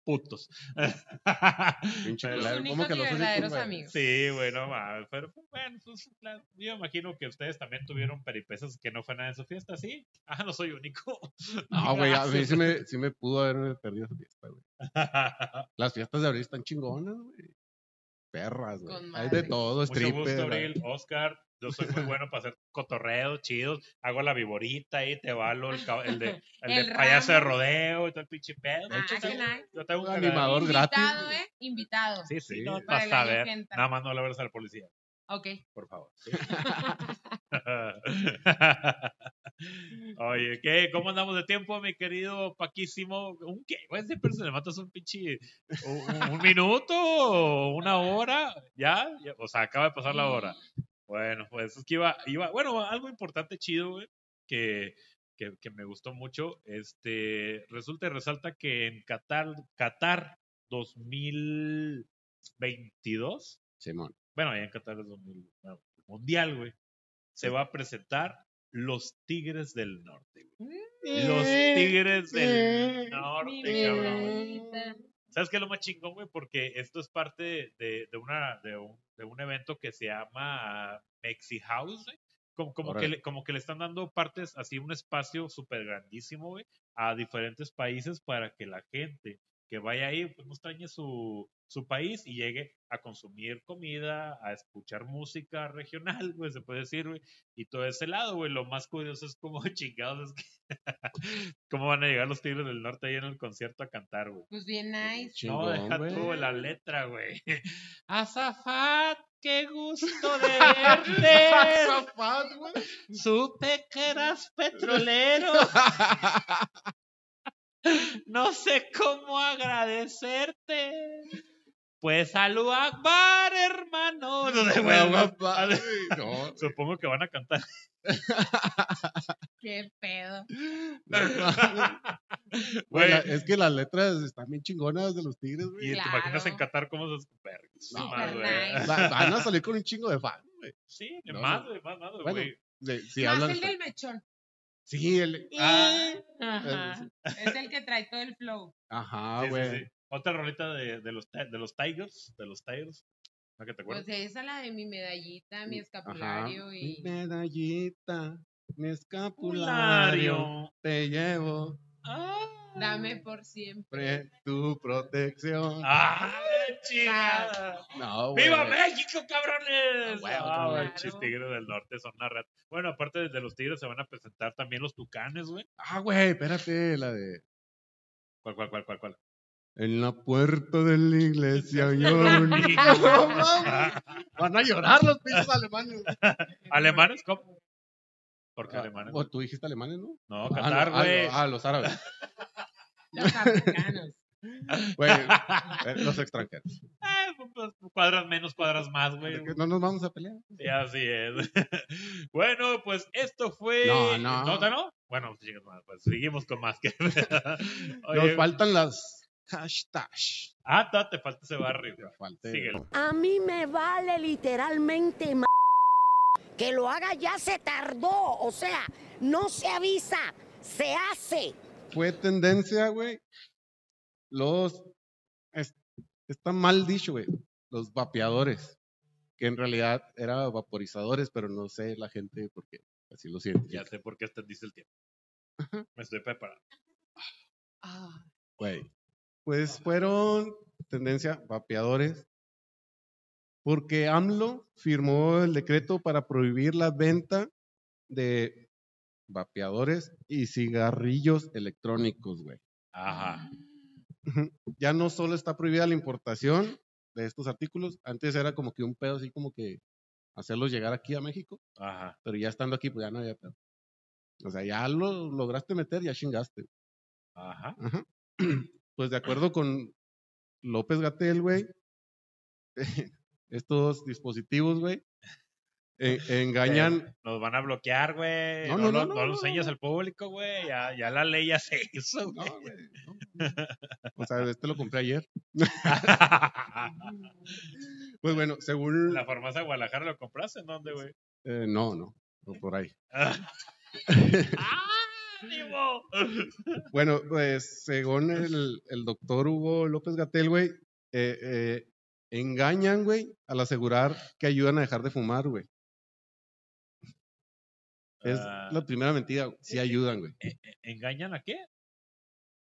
Putos. Pero- ¿Cómo que los verdaderos amigos. Sí, güey, no mames. Pero pues, bueno, pues, la- yo imagino que ustedes también tuvieron peripecias que no fue nada en su fiesta, ¿sí? Ah, no soy único. <laughs> No, güey, a mí sí me, sí me pudo haber perdido esa fiesta, güey. <laughs> Las fiestas de abril están chingonas, güey. Perras, güey. Hay de todo, Mucho stripper. gusto, güey. Abril, Oscar. Yo soy muy bueno para hacer cotorreos chidos. Hago la viborita ahí, te valo el, el de, <laughs> el de El payaso de rodeo y todo el pinche pedo. De Ah, hecho, qué tengo- yo tengo un Animador gratis, Invitado. ¿eh? Invitado. Sí, sí, Sí. no Para. Nada más no le hables a la policía, Ok. por favor. ¿sí? <laughs> <laughs> Oye, ¿qué? ¿Cómo andamos de tiempo, mi querido Paquísimo? ¿Un qué? Güey, siempre se le matas un pinche. Un, un minuto? ¿Una hora? Ya, O sea, acaba de pasar la hora. Bueno, pues es que iba, iba. Bueno, algo importante chido, güey. que, que, que me gustó mucho. Este, resulta y resalta que en Qatar, Qatar 2022, Simón. bueno, allá en Qatar es 2000, bueno, Mundial, güey, se va a presentar los Tigres del Norte. güey. Los Tigres del Norte, cabrón. ¿Sabes qué es lo más chingón, güey? Porque esto es parte de, de una, de, un, de un evento que se llama Mexi House, güey. Como, como, que le, como que le están dando partes, así un espacio súper grandísimo, güey, a diferentes países para que la gente que vaya ahí, pues no extrañe su, su país y llegue a consumir comida, a escuchar música regional, güey, se puede decir, güey. Y todo ese lado, güey, lo más curioso es como <laughs> chingados es que cómo van a llegar los Tigres del Norte ahí en el concierto a cantar, güey. Pues bien nice. No, Chingón, deja güey. tú la letra, güey. <laughs> Azafat, qué gusto de <laughs> verte. Zafat, güey. Supe que eras petrolero. No sé cómo agradecerte. Pues salud Akbar, hermano. <laughs> No no, No, <laughs> Supongo que van a cantar. Qué pedo. <laughs> Güey, es que las letras están bien chingonas de los tigres, y güey. te imaginas en. Qatar cómo se más, nice. Va- Van a salir con un chingo de fan, güey. Sí, No, más, no. güey, más, más, Bueno, güey. De- si Más hablan. el del mechón. Sí, el. Ah, Ajá. Es el que trae todo el flow. Ajá, sí, sí, güey. sí. Otra rolita de, de, los, de los Tigers, de los Tigers. ¿No que te acuerdas? Pues esa la de mi medallita, mi Ajá. escapulario Mi y. medallita, mi escapulario, te llevo Ah. Dame por siempre. pre tu protección. ¡Ah, chingada! No. ¡Viva México, cabrones! Ah, huevo, Ah, claro. chis Tigres del Norte son una red. Bueno, aparte de, de los Tigres, se van a presentar también los Tucanes, güey. Ah, güey, espérate, la de. ¿Cuál, cuál, cuál, cuál, cuál? En la puerta de la iglesia yo. <laughs> Van a llorar los pinches alemanes. ¿Alemanes? ¿Cómo? ¿Por qué Ah, alemanes? O tú dijiste alemanes, ¿no? No, Ah, Qatar, no, ah, güey. no, Ah, los árabes. Los africanos. Güey, eh, los extranjeros. Pues, cuadras menos, cuadras más, güey. No nos vamos a pelear. Y así es. <laughs> bueno, pues esto fue. No, no. ¿Nota, no? Bueno, madre, pues seguimos con más. que <laughs> Nos faltan las hashtags. ah, ta, te falta ese barrio. Falte- Síguelo. A mí me vale literalmente ma- que lo haga ya se tardó, o sea, no se avisa, se hace. Fue tendencia, güey. Los. es- está mal dicho, güey. Los vapeadores. Que en realidad eran vaporizadores, pero no sé la gente porque así lo siente. Ya sé por qué extendiste el tiempo. Me estoy preparando. Ah, Güey. Pues fueron tendencia vapeadores. Porque AMLO firmó el decreto para prohibir la venta de vapeadores y cigarrillos electrónicos, güey. Ajá. Ya no solo está prohibida la importación de estos artículos, antes era como que un pedo así como que hacerlos llegar aquí a México, Ajá. pero ya estando aquí, pues ya no había pedo. O sea, ya lo lograste meter, ya chingaste. Ajá. Ajá. Pues de acuerdo con López Gatel, güey, <laughs> estos dispositivos, güey, eh, engañan. Nos van a bloquear, güey. No, No, no, no, no lo enseñas al público, güey. Ya, ya la ley ya se hizo, güey. O sea, este lo compré ayer. <laughs> Pues bueno, según. la farmacia de Guadalajara lo compraste, ¿en dónde, güey? eh, no, no, no por ahí. <laughs> <laughs> Bueno, pues según el, el doctor Hugo López Gatel, güey, eh, eh, engañan, güey, al asegurar que ayudan a dejar de fumar, güey. Es Ah, la primera mentira, sí ayudan, güey. ¿Engañan a qué?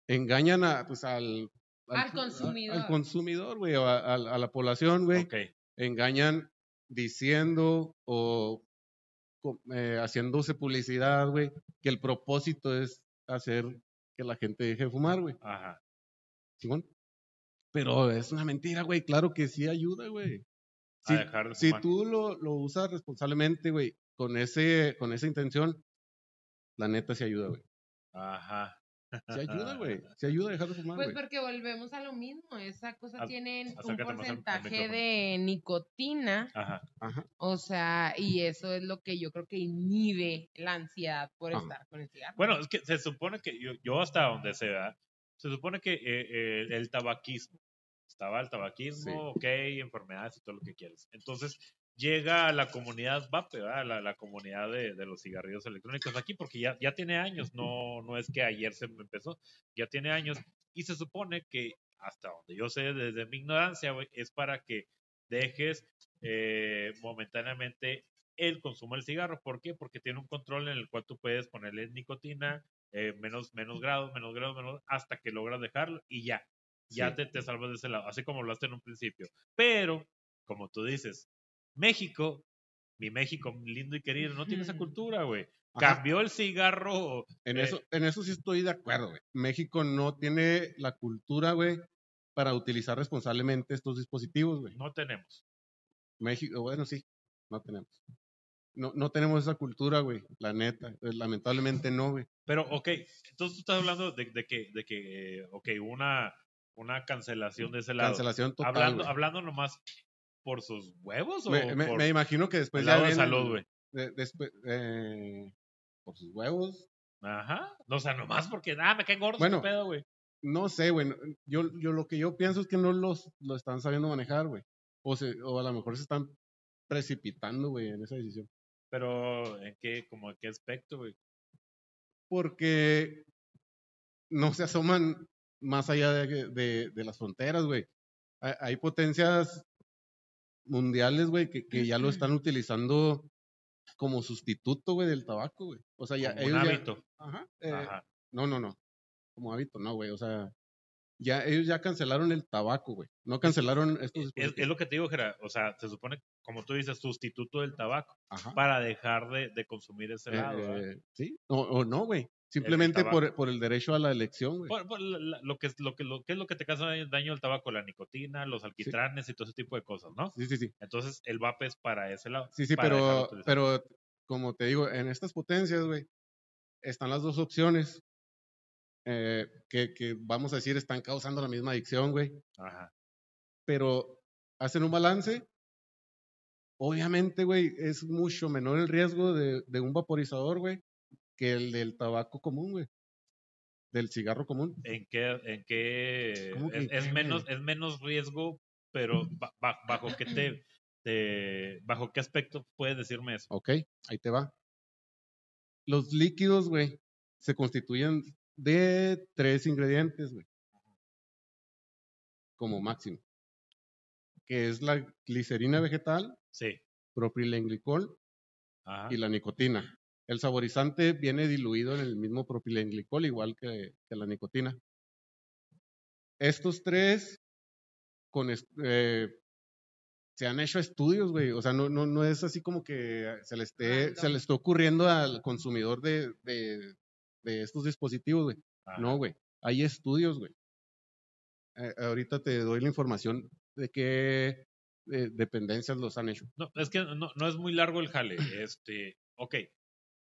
Engañan a, pues, al, Al consumidor. Al consumidor, güey, o a, a- a la población, güey. Ok. Engañan diciendo o eh, haciéndose publicidad, güey, que el propósito es hacer que la gente deje de fumar, güey. Ajá. Simón. Pero es una mentira, güey. Claro que sí ayuda, güey. A Si, de si tú lo, lo usas responsablemente, güey, con ese, con esa intención, la neta sí ayuda, güey. Ajá. Se ayuda, güey. <laughs> Se ayuda a dejar de fumar, Pues porque volvemos a lo mismo. Esa cosa tiene un porcentaje de nicotina. Ajá. Ajá. O sea, y eso es lo que yo creo que inhibe la ansiedad por Ajá. estar con el cigarro. Bueno, es que se supone que yo, yo hasta donde se da, se supone que eh, eh, el tabaquismo, estaba el tabaquismo, Sí. ok, enfermedades y todo lo que quieras. Entonces llega a la comunidad ¿verdad? La, la comunidad de, de los cigarrillos electrónicos aquí, porque ya, ya tiene años, no, no es que ayer se empezó, ya tiene años, y se supone que hasta donde yo sé, desde mi ignorancia, es para que dejes eh, momentáneamente el consumo del cigarro. ¿Por qué? Porque tiene un control en el cual tú puedes ponerle nicotina, eh, menos, menos grados, menos grados, menos, hasta que logras dejarlo y ya. Ya Sí. te, te salvas de ese lado, así como lo haste en un principio. Pero, como tú dices, México, mi México lindo y querido, no tiene esa cultura, güey. Cambió el cigarro. En eh, eso, en eso sí estoy de acuerdo, güey. México no tiene la cultura, güey, para utilizar responsablemente estos dispositivos, güey. No tenemos. México, bueno, sí, no tenemos. No, no tenemos esa cultura, güey, la neta. Eh, Lamentablemente no, güey. Pero, ok, entonces tú estás hablando de, de que, de que, eh, ok, una, una cancelación de ese lado. Cancelación total, hablando, hablando nomás por sus huevos o Me, me- me imagino que después ya vienen- salud, güey. de- después, eh, por sus huevos. Ajá. No, o sea, nomás porque, nada, me caen gordos Bueno. pedo, güey. No sé, güey. Yo, yo lo que yo pienso es que no los lo están sabiendo manejar, güey. O, se, o a lo mejor se están precipitando, güey, en esa decisión. Pero, ¿en qué, como en qué aspecto, güey? Porque no se asoman más allá de, de- de las fronteras, güey. Hay, hay potencias mundiales, güey, que, que ya lo están utilizando como sustituto, güey, del tabaco, güey. O sea, ya Como un ellos ya- hábito. Ajá. eh, Ajá. No, no, no. Como hábito, no, güey. O sea, ya ellos ya cancelaron el tabaco, güey. No cancelaron estos Es, es lo que te digo, Gerard. O sea, se supone, como tú dices, sustituto del tabaco Ajá. para dejar de, de consumir ese lado. ¿verdad? Eh, sí. O, o no, güey. Simplemente por, por el derecho a la elección, güey. Por- por la- la- lo, que, es- lo, que, lo que es lo que te causa daño el tabaco, la nicotina, los alquitranes y todo ese tipo de cosas, ¿no? Sí, sí, sí. Entonces, el vape es para ese lado. Sí, sí, pero, pero como te digo, en estas potencias, güey, están las dos opciones eh, que, que, vamos a decir, están causando la misma adicción, güey. Ajá. Pero hacen un balance. Obviamente, güey, es mucho menor el riesgo de, de un vaporizador, güey, que el del tabaco común, güey. Del cigarro común. ¿En qué, en qué ¿Cómo que es, en es qué, menos, es menos riesgo, pero ba- ba- bajo qué te, te- bajo qué aspecto puedes decirme eso? Ok, ahí te va. Los líquidos, güey, se constituyen de tres ingredientes, güey. Como máximo. Que es la glicerina vegetal, Sí. propilenglicol Ajá. y la nicotina. El saborizante viene diluido en el mismo propilenglicol, igual que, que la nicotina. Estos tres con eh, se han hecho estudios, güey. O sea, no, no, no es así como que se le esté, se le esté ocurriendo al consumidor de, de, de estos dispositivos, güey. No, güey. Hay estudios, güey. Eh, ahorita te doy la información de qué eh, dependencias los han hecho. No, es que no, no es muy largo el jale. Este, ok.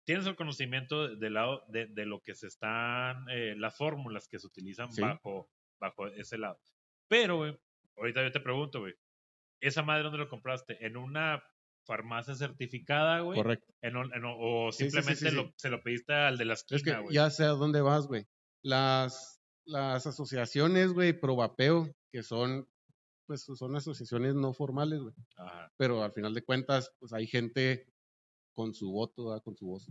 Tienes el conocimiento de- del lado de, de lo que se están, eh, las fórmulas que se utilizan Sí. bajo, bajo ese lado. Pero, güey, ahorita yo te pregunto, güey, ¿esa madre dónde lo compraste? ¿En una farmacia certificada, güey? Correcto. En en o simplemente sí, sí. Lo, se lo pediste al de la Es que esquina, güey. ya sé a dónde vas, güey. Las, las asociaciones, güey, pro vapeo, que son, pues son asociaciones no formales, güey. Pero al final de cuentas, pues hay gente con su voto, ¿verdad? con su voz.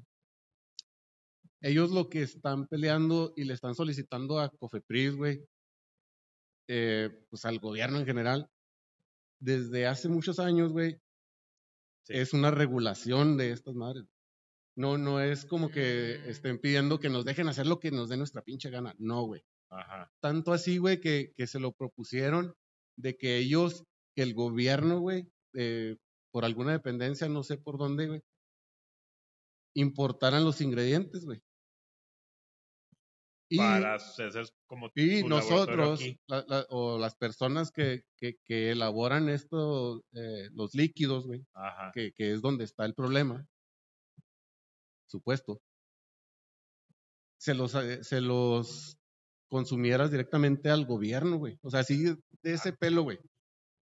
Ellos lo que están peleando y le están solicitando a Cofepris, güey, eh, pues al gobierno en general, desde hace muchos años, güey, Sí. es una regulación de estas madres. No, no es como que Mm. estén pidiendo que nos dejen hacer lo que nos dé nuestra pinche gana. No, güey. Ajá. Tanto así, güey, que, que se lo propusieron de que ellos, que el gobierno, güey, eh, por alguna dependencia, no sé por dónde, güey, importaran los ingredientes, güey. Y, Para hacer como y nosotros, aquí. la- la- o las personas que, que, que elaboran estos, eh, los líquidos, güey, que, que es donde está el problema, supuesto. se los, eh, se los consumieras directamente al gobierno, güey. O sea, así de ese pelo, güey.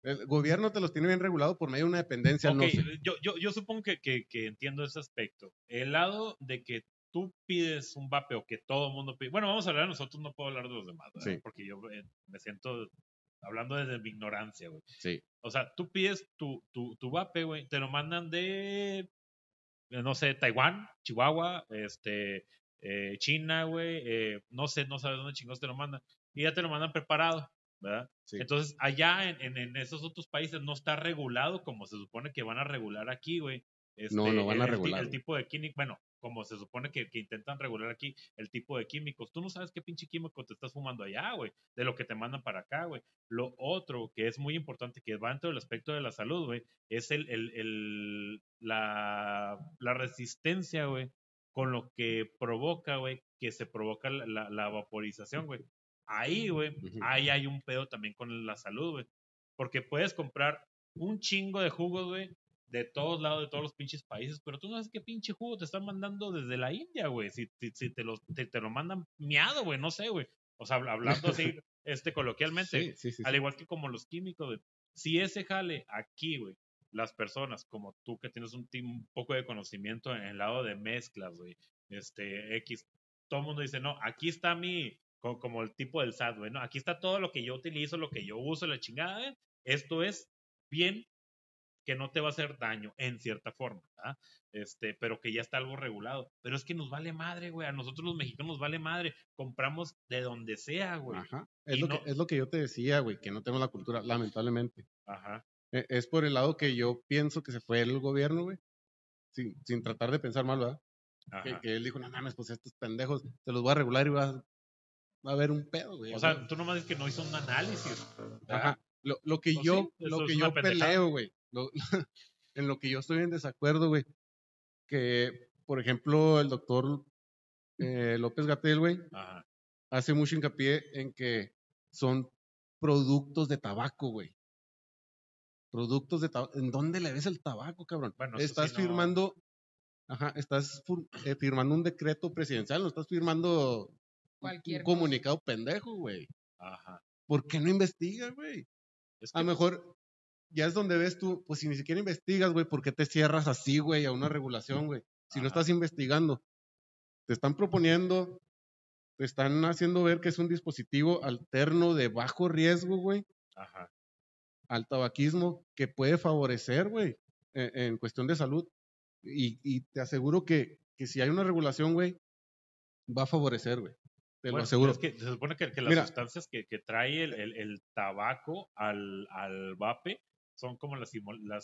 El gobierno te los tiene bien regulado por medio de una dependencia, no Ok, sé. yo, yo, yo supongo que, que, que entiendo ese aspecto. El lado de que tú pides un vape o que todo el mundo pide. Bueno, vamos a hablar de nosotros, no puedo hablar de los demás. Sí. porque yo eh, me siento hablando desde mi ignorancia, güey. Sí. O sea, tú pides tu, tu, tu vape, güey, te lo mandan de, eh, no sé, Taiwán, Chihuahua, este, eh, China, güey, eh, no sé, no sabes dónde chingados te lo mandan. Y ya te lo mandan preparado, ¿verdad? Sí. Entonces, allá en, en, en esos otros países no está regulado como se supone que van a regular aquí, güey. No, no van a el- regular, El, tipo de químico, bueno, como se supone que, que intentan regular aquí el tipo de químicos. Tú no sabes qué pinche químico te estás fumando allá, güey, de lo que te mandan para acá, güey. Lo otro que es muy importante, que va dentro del aspecto de la salud, güey, es el, el, el- la, la resistencia, güey, con lo que provoca, güey, que se provoca la, la- la vaporización, güey. Ahí, güey, ahí hay un pedo también con la salud, güey. Porque puedes comprar un chingo de jugos, güey, de todos lados, de todos los pinches países, pero tú no sabes qué pinche jugo te están mandando desde la India, güey. Si, si, si te, los, te, te lo mandan miado, güey, no sé, güey. O sea, habl- hablando así, <laughs> este, coloquialmente, Sí, sí, sí. al igual que como los químicos, güey. Si ese jale aquí, güey, las personas como tú que tienes un, un poco de conocimiento en el lado de mezclas, güey, este, X, todo el mundo dice, no, aquí está mi, co- como, el tipo del SAT, güey, no, aquí está todo lo que yo utilizo, lo que yo uso, la chingada, güey. Esto es bien que no te va a hacer daño en cierta forma, ¿verdad? Este, pero que ya está algo regulado. Pero es que nos vale madre, güey. A nosotros los mexicanos nos vale madre. Compramos de donde sea, güey. Ajá. Es lo, no- que, es lo que yo te decía, güey, que no tengo la cultura, lamentablemente. Ajá. E- Es por el lado que yo pienso que se fue el gobierno, güey. Sin, sin tratar de pensar mal, ¿verdad? Que, que él dijo, no mames, pues estos pendejos, te los voy a regular y va, va a haber un pedo, güey. O sea, tú nomás dices que no hizo un análisis. Ajá. Lo, lo que Pues yo, sí, lo que yo peleo, güey. lo- <laughs> en lo que yo estoy en desacuerdo, güey. Que, por ejemplo, el doctor eh, López Gatel, güey, Ajá. hace mucho hincapié en que son productos de tabaco, güey. Productos de tabaco. ¿En dónde le ves el tabaco, cabrón? Bueno, estás sí no- firmando, ajá, estás eh, firmando un decreto presidencial, no estás firmando Cualquier un cosa. comunicado pendejo, güey. Ajá. ¿Por qué no investigas, güey? Es A lo mejor ya es donde ves tú, pues si ni siquiera investigas, güey, ¿por qué te cierras así, güey, a una regulación, güey? Si no Ajá. estás investigando, te están proponiendo, te están haciendo ver que es un dispositivo alterno de bajo riesgo, güey, Ajá. al tabaquismo que puede favorecer, güey, en, en cuestión de salud. Y, y te aseguro que, que si hay una regulación, güey, va a favorecer, güey. Te Bueno, lo aseguro. es que se supone que, que las Mira. sustancias que, que trae el, el- el tabaco al, al vape son como las,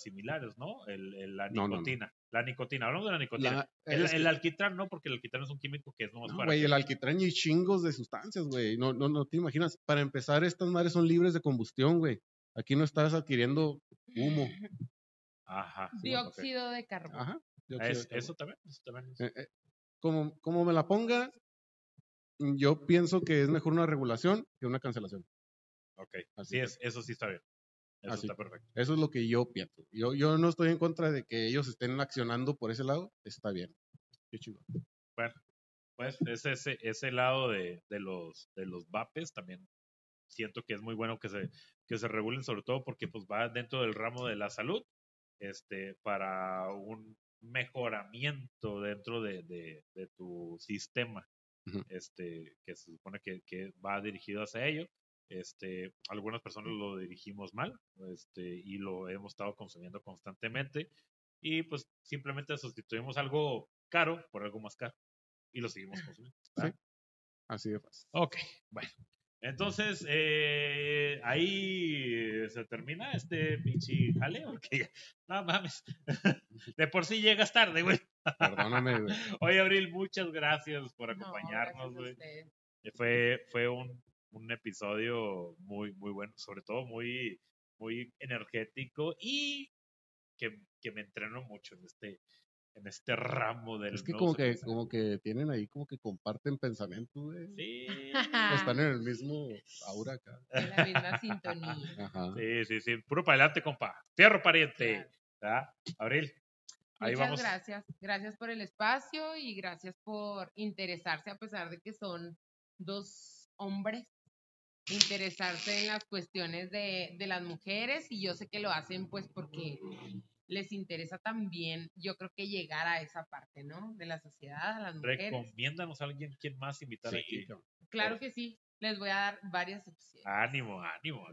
similares, ¿no? El, el- la No, no, no. nicotina. La nicotina, hablamos de la nicotina. La- el, que- el alquitrán no, porque el alquitrán es un químico que es nomás No, para... güey, el alquitrán y chingos de sustancias, güey. No, no, no te imaginas. Para empezar, estas madres son libres de combustión, güey. Aquí no estás adquiriendo humo. Ajá. sí. Dióxido de carbono. Ajá. dióxido Es- de carbono. eso también. Eso también es- Eh, eh, como, como me la ponga, yo pienso que es mejor una regulación que una cancelación. ok. así Sí, es, eso sí está bien. Eso Así. está perfecto. Eso es lo que yo pienso. Yo, yo no estoy en contra de que ellos estén accionando por ese lado. Está bien. Qué chido. Pues ese, ese, ese lado de, de los de los vapes también siento que es muy bueno que se, que se regulen, sobre todo porque pues va dentro del ramo de la salud, este, para un mejoramiento dentro de, de, de tu sistema, Este, que se supone que, que va dirigido hacia ello. Este, algunas personas lo dirigimos mal, este, y lo hemos estado consumiendo constantemente, y pues simplemente sustituimos algo caro por algo más caro y lo seguimos consumiendo. ¿verdad? Así de fácil. Ok, bueno. Entonces, eh, ahí se termina este pinche jale, porque no mames. <laughs> De por sí llegas tarde, güey. Perdóname, güey. Oye, Abril, muchas gracias por No, acompañarnos, gracias a güey. Eh, Fue, fue un, un episodio muy, muy bueno, sobre todo muy, muy energético y que, que me entrenó mucho en este, en este ramo del Es que como que, pensamiento. como que tienen ahí, como que comparten pensamientos, güey. Sí, Están en el mismo aura <laughs> acá. En la misma sintonía. Ajá. sí, sí, sí. Puro para adelante, compa. Fierro pariente. Claro. Abril, Ahí Muchas vamos. gracias. Gracias por el espacio y gracias por interesarse, a pesar de que son dos hombres, interesarse en las cuestiones de, de las mujeres y yo sé que lo hacen pues porque les interesa también, yo creo que llegar a esa parte, ¿no? De la sociedad, a las mujeres. Recomiéndanos a alguien quien más invitar Sí, aquí. Claro que sí, les voy a dar varias opciones. Ánimo, ánimo.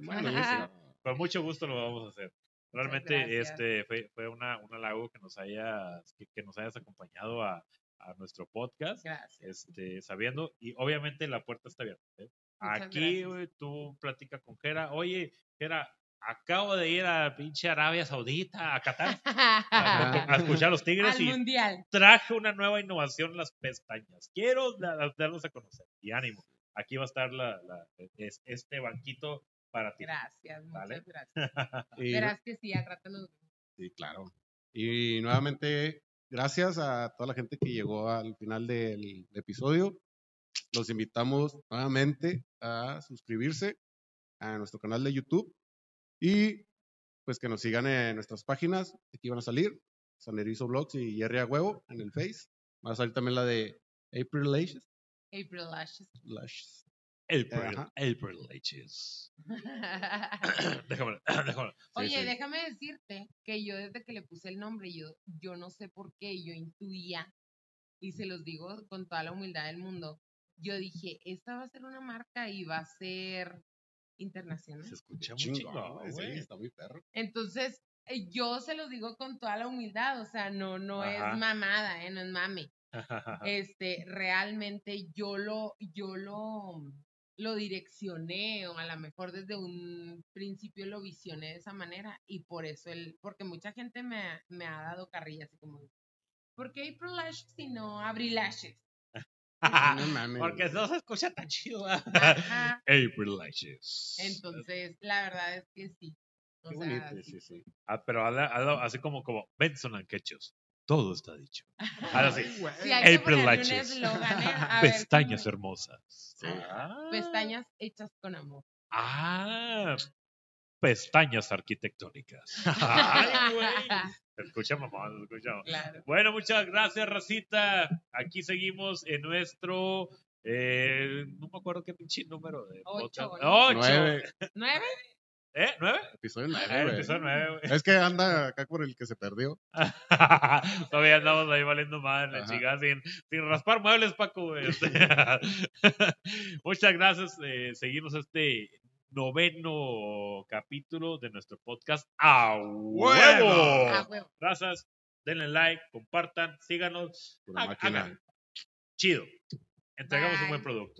Con mucho gusto lo vamos a hacer. Realmente este fue, fue una, un halago que nos hayas, que, que nos hayas acompañado a, a nuestro podcast. Gracias. Este, sabiendo, y obviamente la puerta está abierta. ¿eh? Aquí, gracias. tú platica con Jera. Oye, Jera, acabo de ir a pinche Arabia Saudita, a Qatar, a, <laughs> a escuchar a los tigres Al y mundial. traje una nueva innovación, las pestañas. Quiero da- darlos a conocer. Y ánimo. Aquí va a estar la, la- es- este banquito para ti. Gracias, muchas Vale. gracias. <laughs> Y- Verás que sí, al rato nos vemos. Sí, claro. Y nuevamente, gracias a toda la gente que llegó al final del episodio. Los invitamos nuevamente a suscribirse a nuestro canal de YouTube y pues que nos sigan en nuestras páginas. Aquí van a salir Sanerizo Vlogs y Jerry a Huevo en el Face. Va a salir también la de April Lashes. April Lashes. Lashes. April, Ajá. April Leches. <laughs> déjame, <coughs> déjame. Sí, Oye, sí. déjame decirte que yo desde que le puse el nombre, yo, yo no sé por qué, yo intuía, y se los digo con toda la humildad del mundo, yo dije, esta va a ser una marca y va a ser internacional. Se escucha muy sí, güey. está muy perro. Entonces, eh, yo se los digo con toda la humildad, o sea, no, no Ajá. es mamada, eh, no es mame. <laughs> este, realmente yo lo, yo lo, lo direccioné o a lo mejor desde un principio lo visioné de esa manera y por eso el, porque mucha gente me, ha- me ha dado carrilla así como, ¿por qué April Lashes y no Abril Lashes? <laughs> No mames, Porque no se escucha tan chido. April Leches. <laughs> Entonces, la verdad es que sí. O Qué sea, bonito, sí. sí, sí. Ah, pero así como, como Benson and Ketchus. Todo está dicho. <laughs> Ahora sí. Sí, hay que April ponerle un Lashes. eslogan, ¿eh? A Pestañas hermosas. Ah. Pestañas hechas con amor. Ah, pestañas arquitectónicas. <laughs> Ay, güey. Escucha mamá, se escucha mamá. Claro. Bueno, muchas gracias, Racita. Aquí seguimos en nuestro. eh, no me acuerdo qué pinche número de Ocho, podcast. ¿no? Ocho. Nueve, ¿Nueve? ¿Eh? ¿Nueve? episodio nueve, Ah, el güey. episodio nueve, güey. Es que anda acá por el que se perdió. <laughs> Todavía andamos ahí valiendo madre, chingada, sin, sin raspar muebles, Paco, <laughs> Muchas gracias. Eh, seguimos este noveno capítulo de nuestro podcast ¡A huevo! Ah, huevo. Gracias. Denle like, compartan, síganos. Pura Ha- máquina. hagan. Chido. Entregamos un buen producto.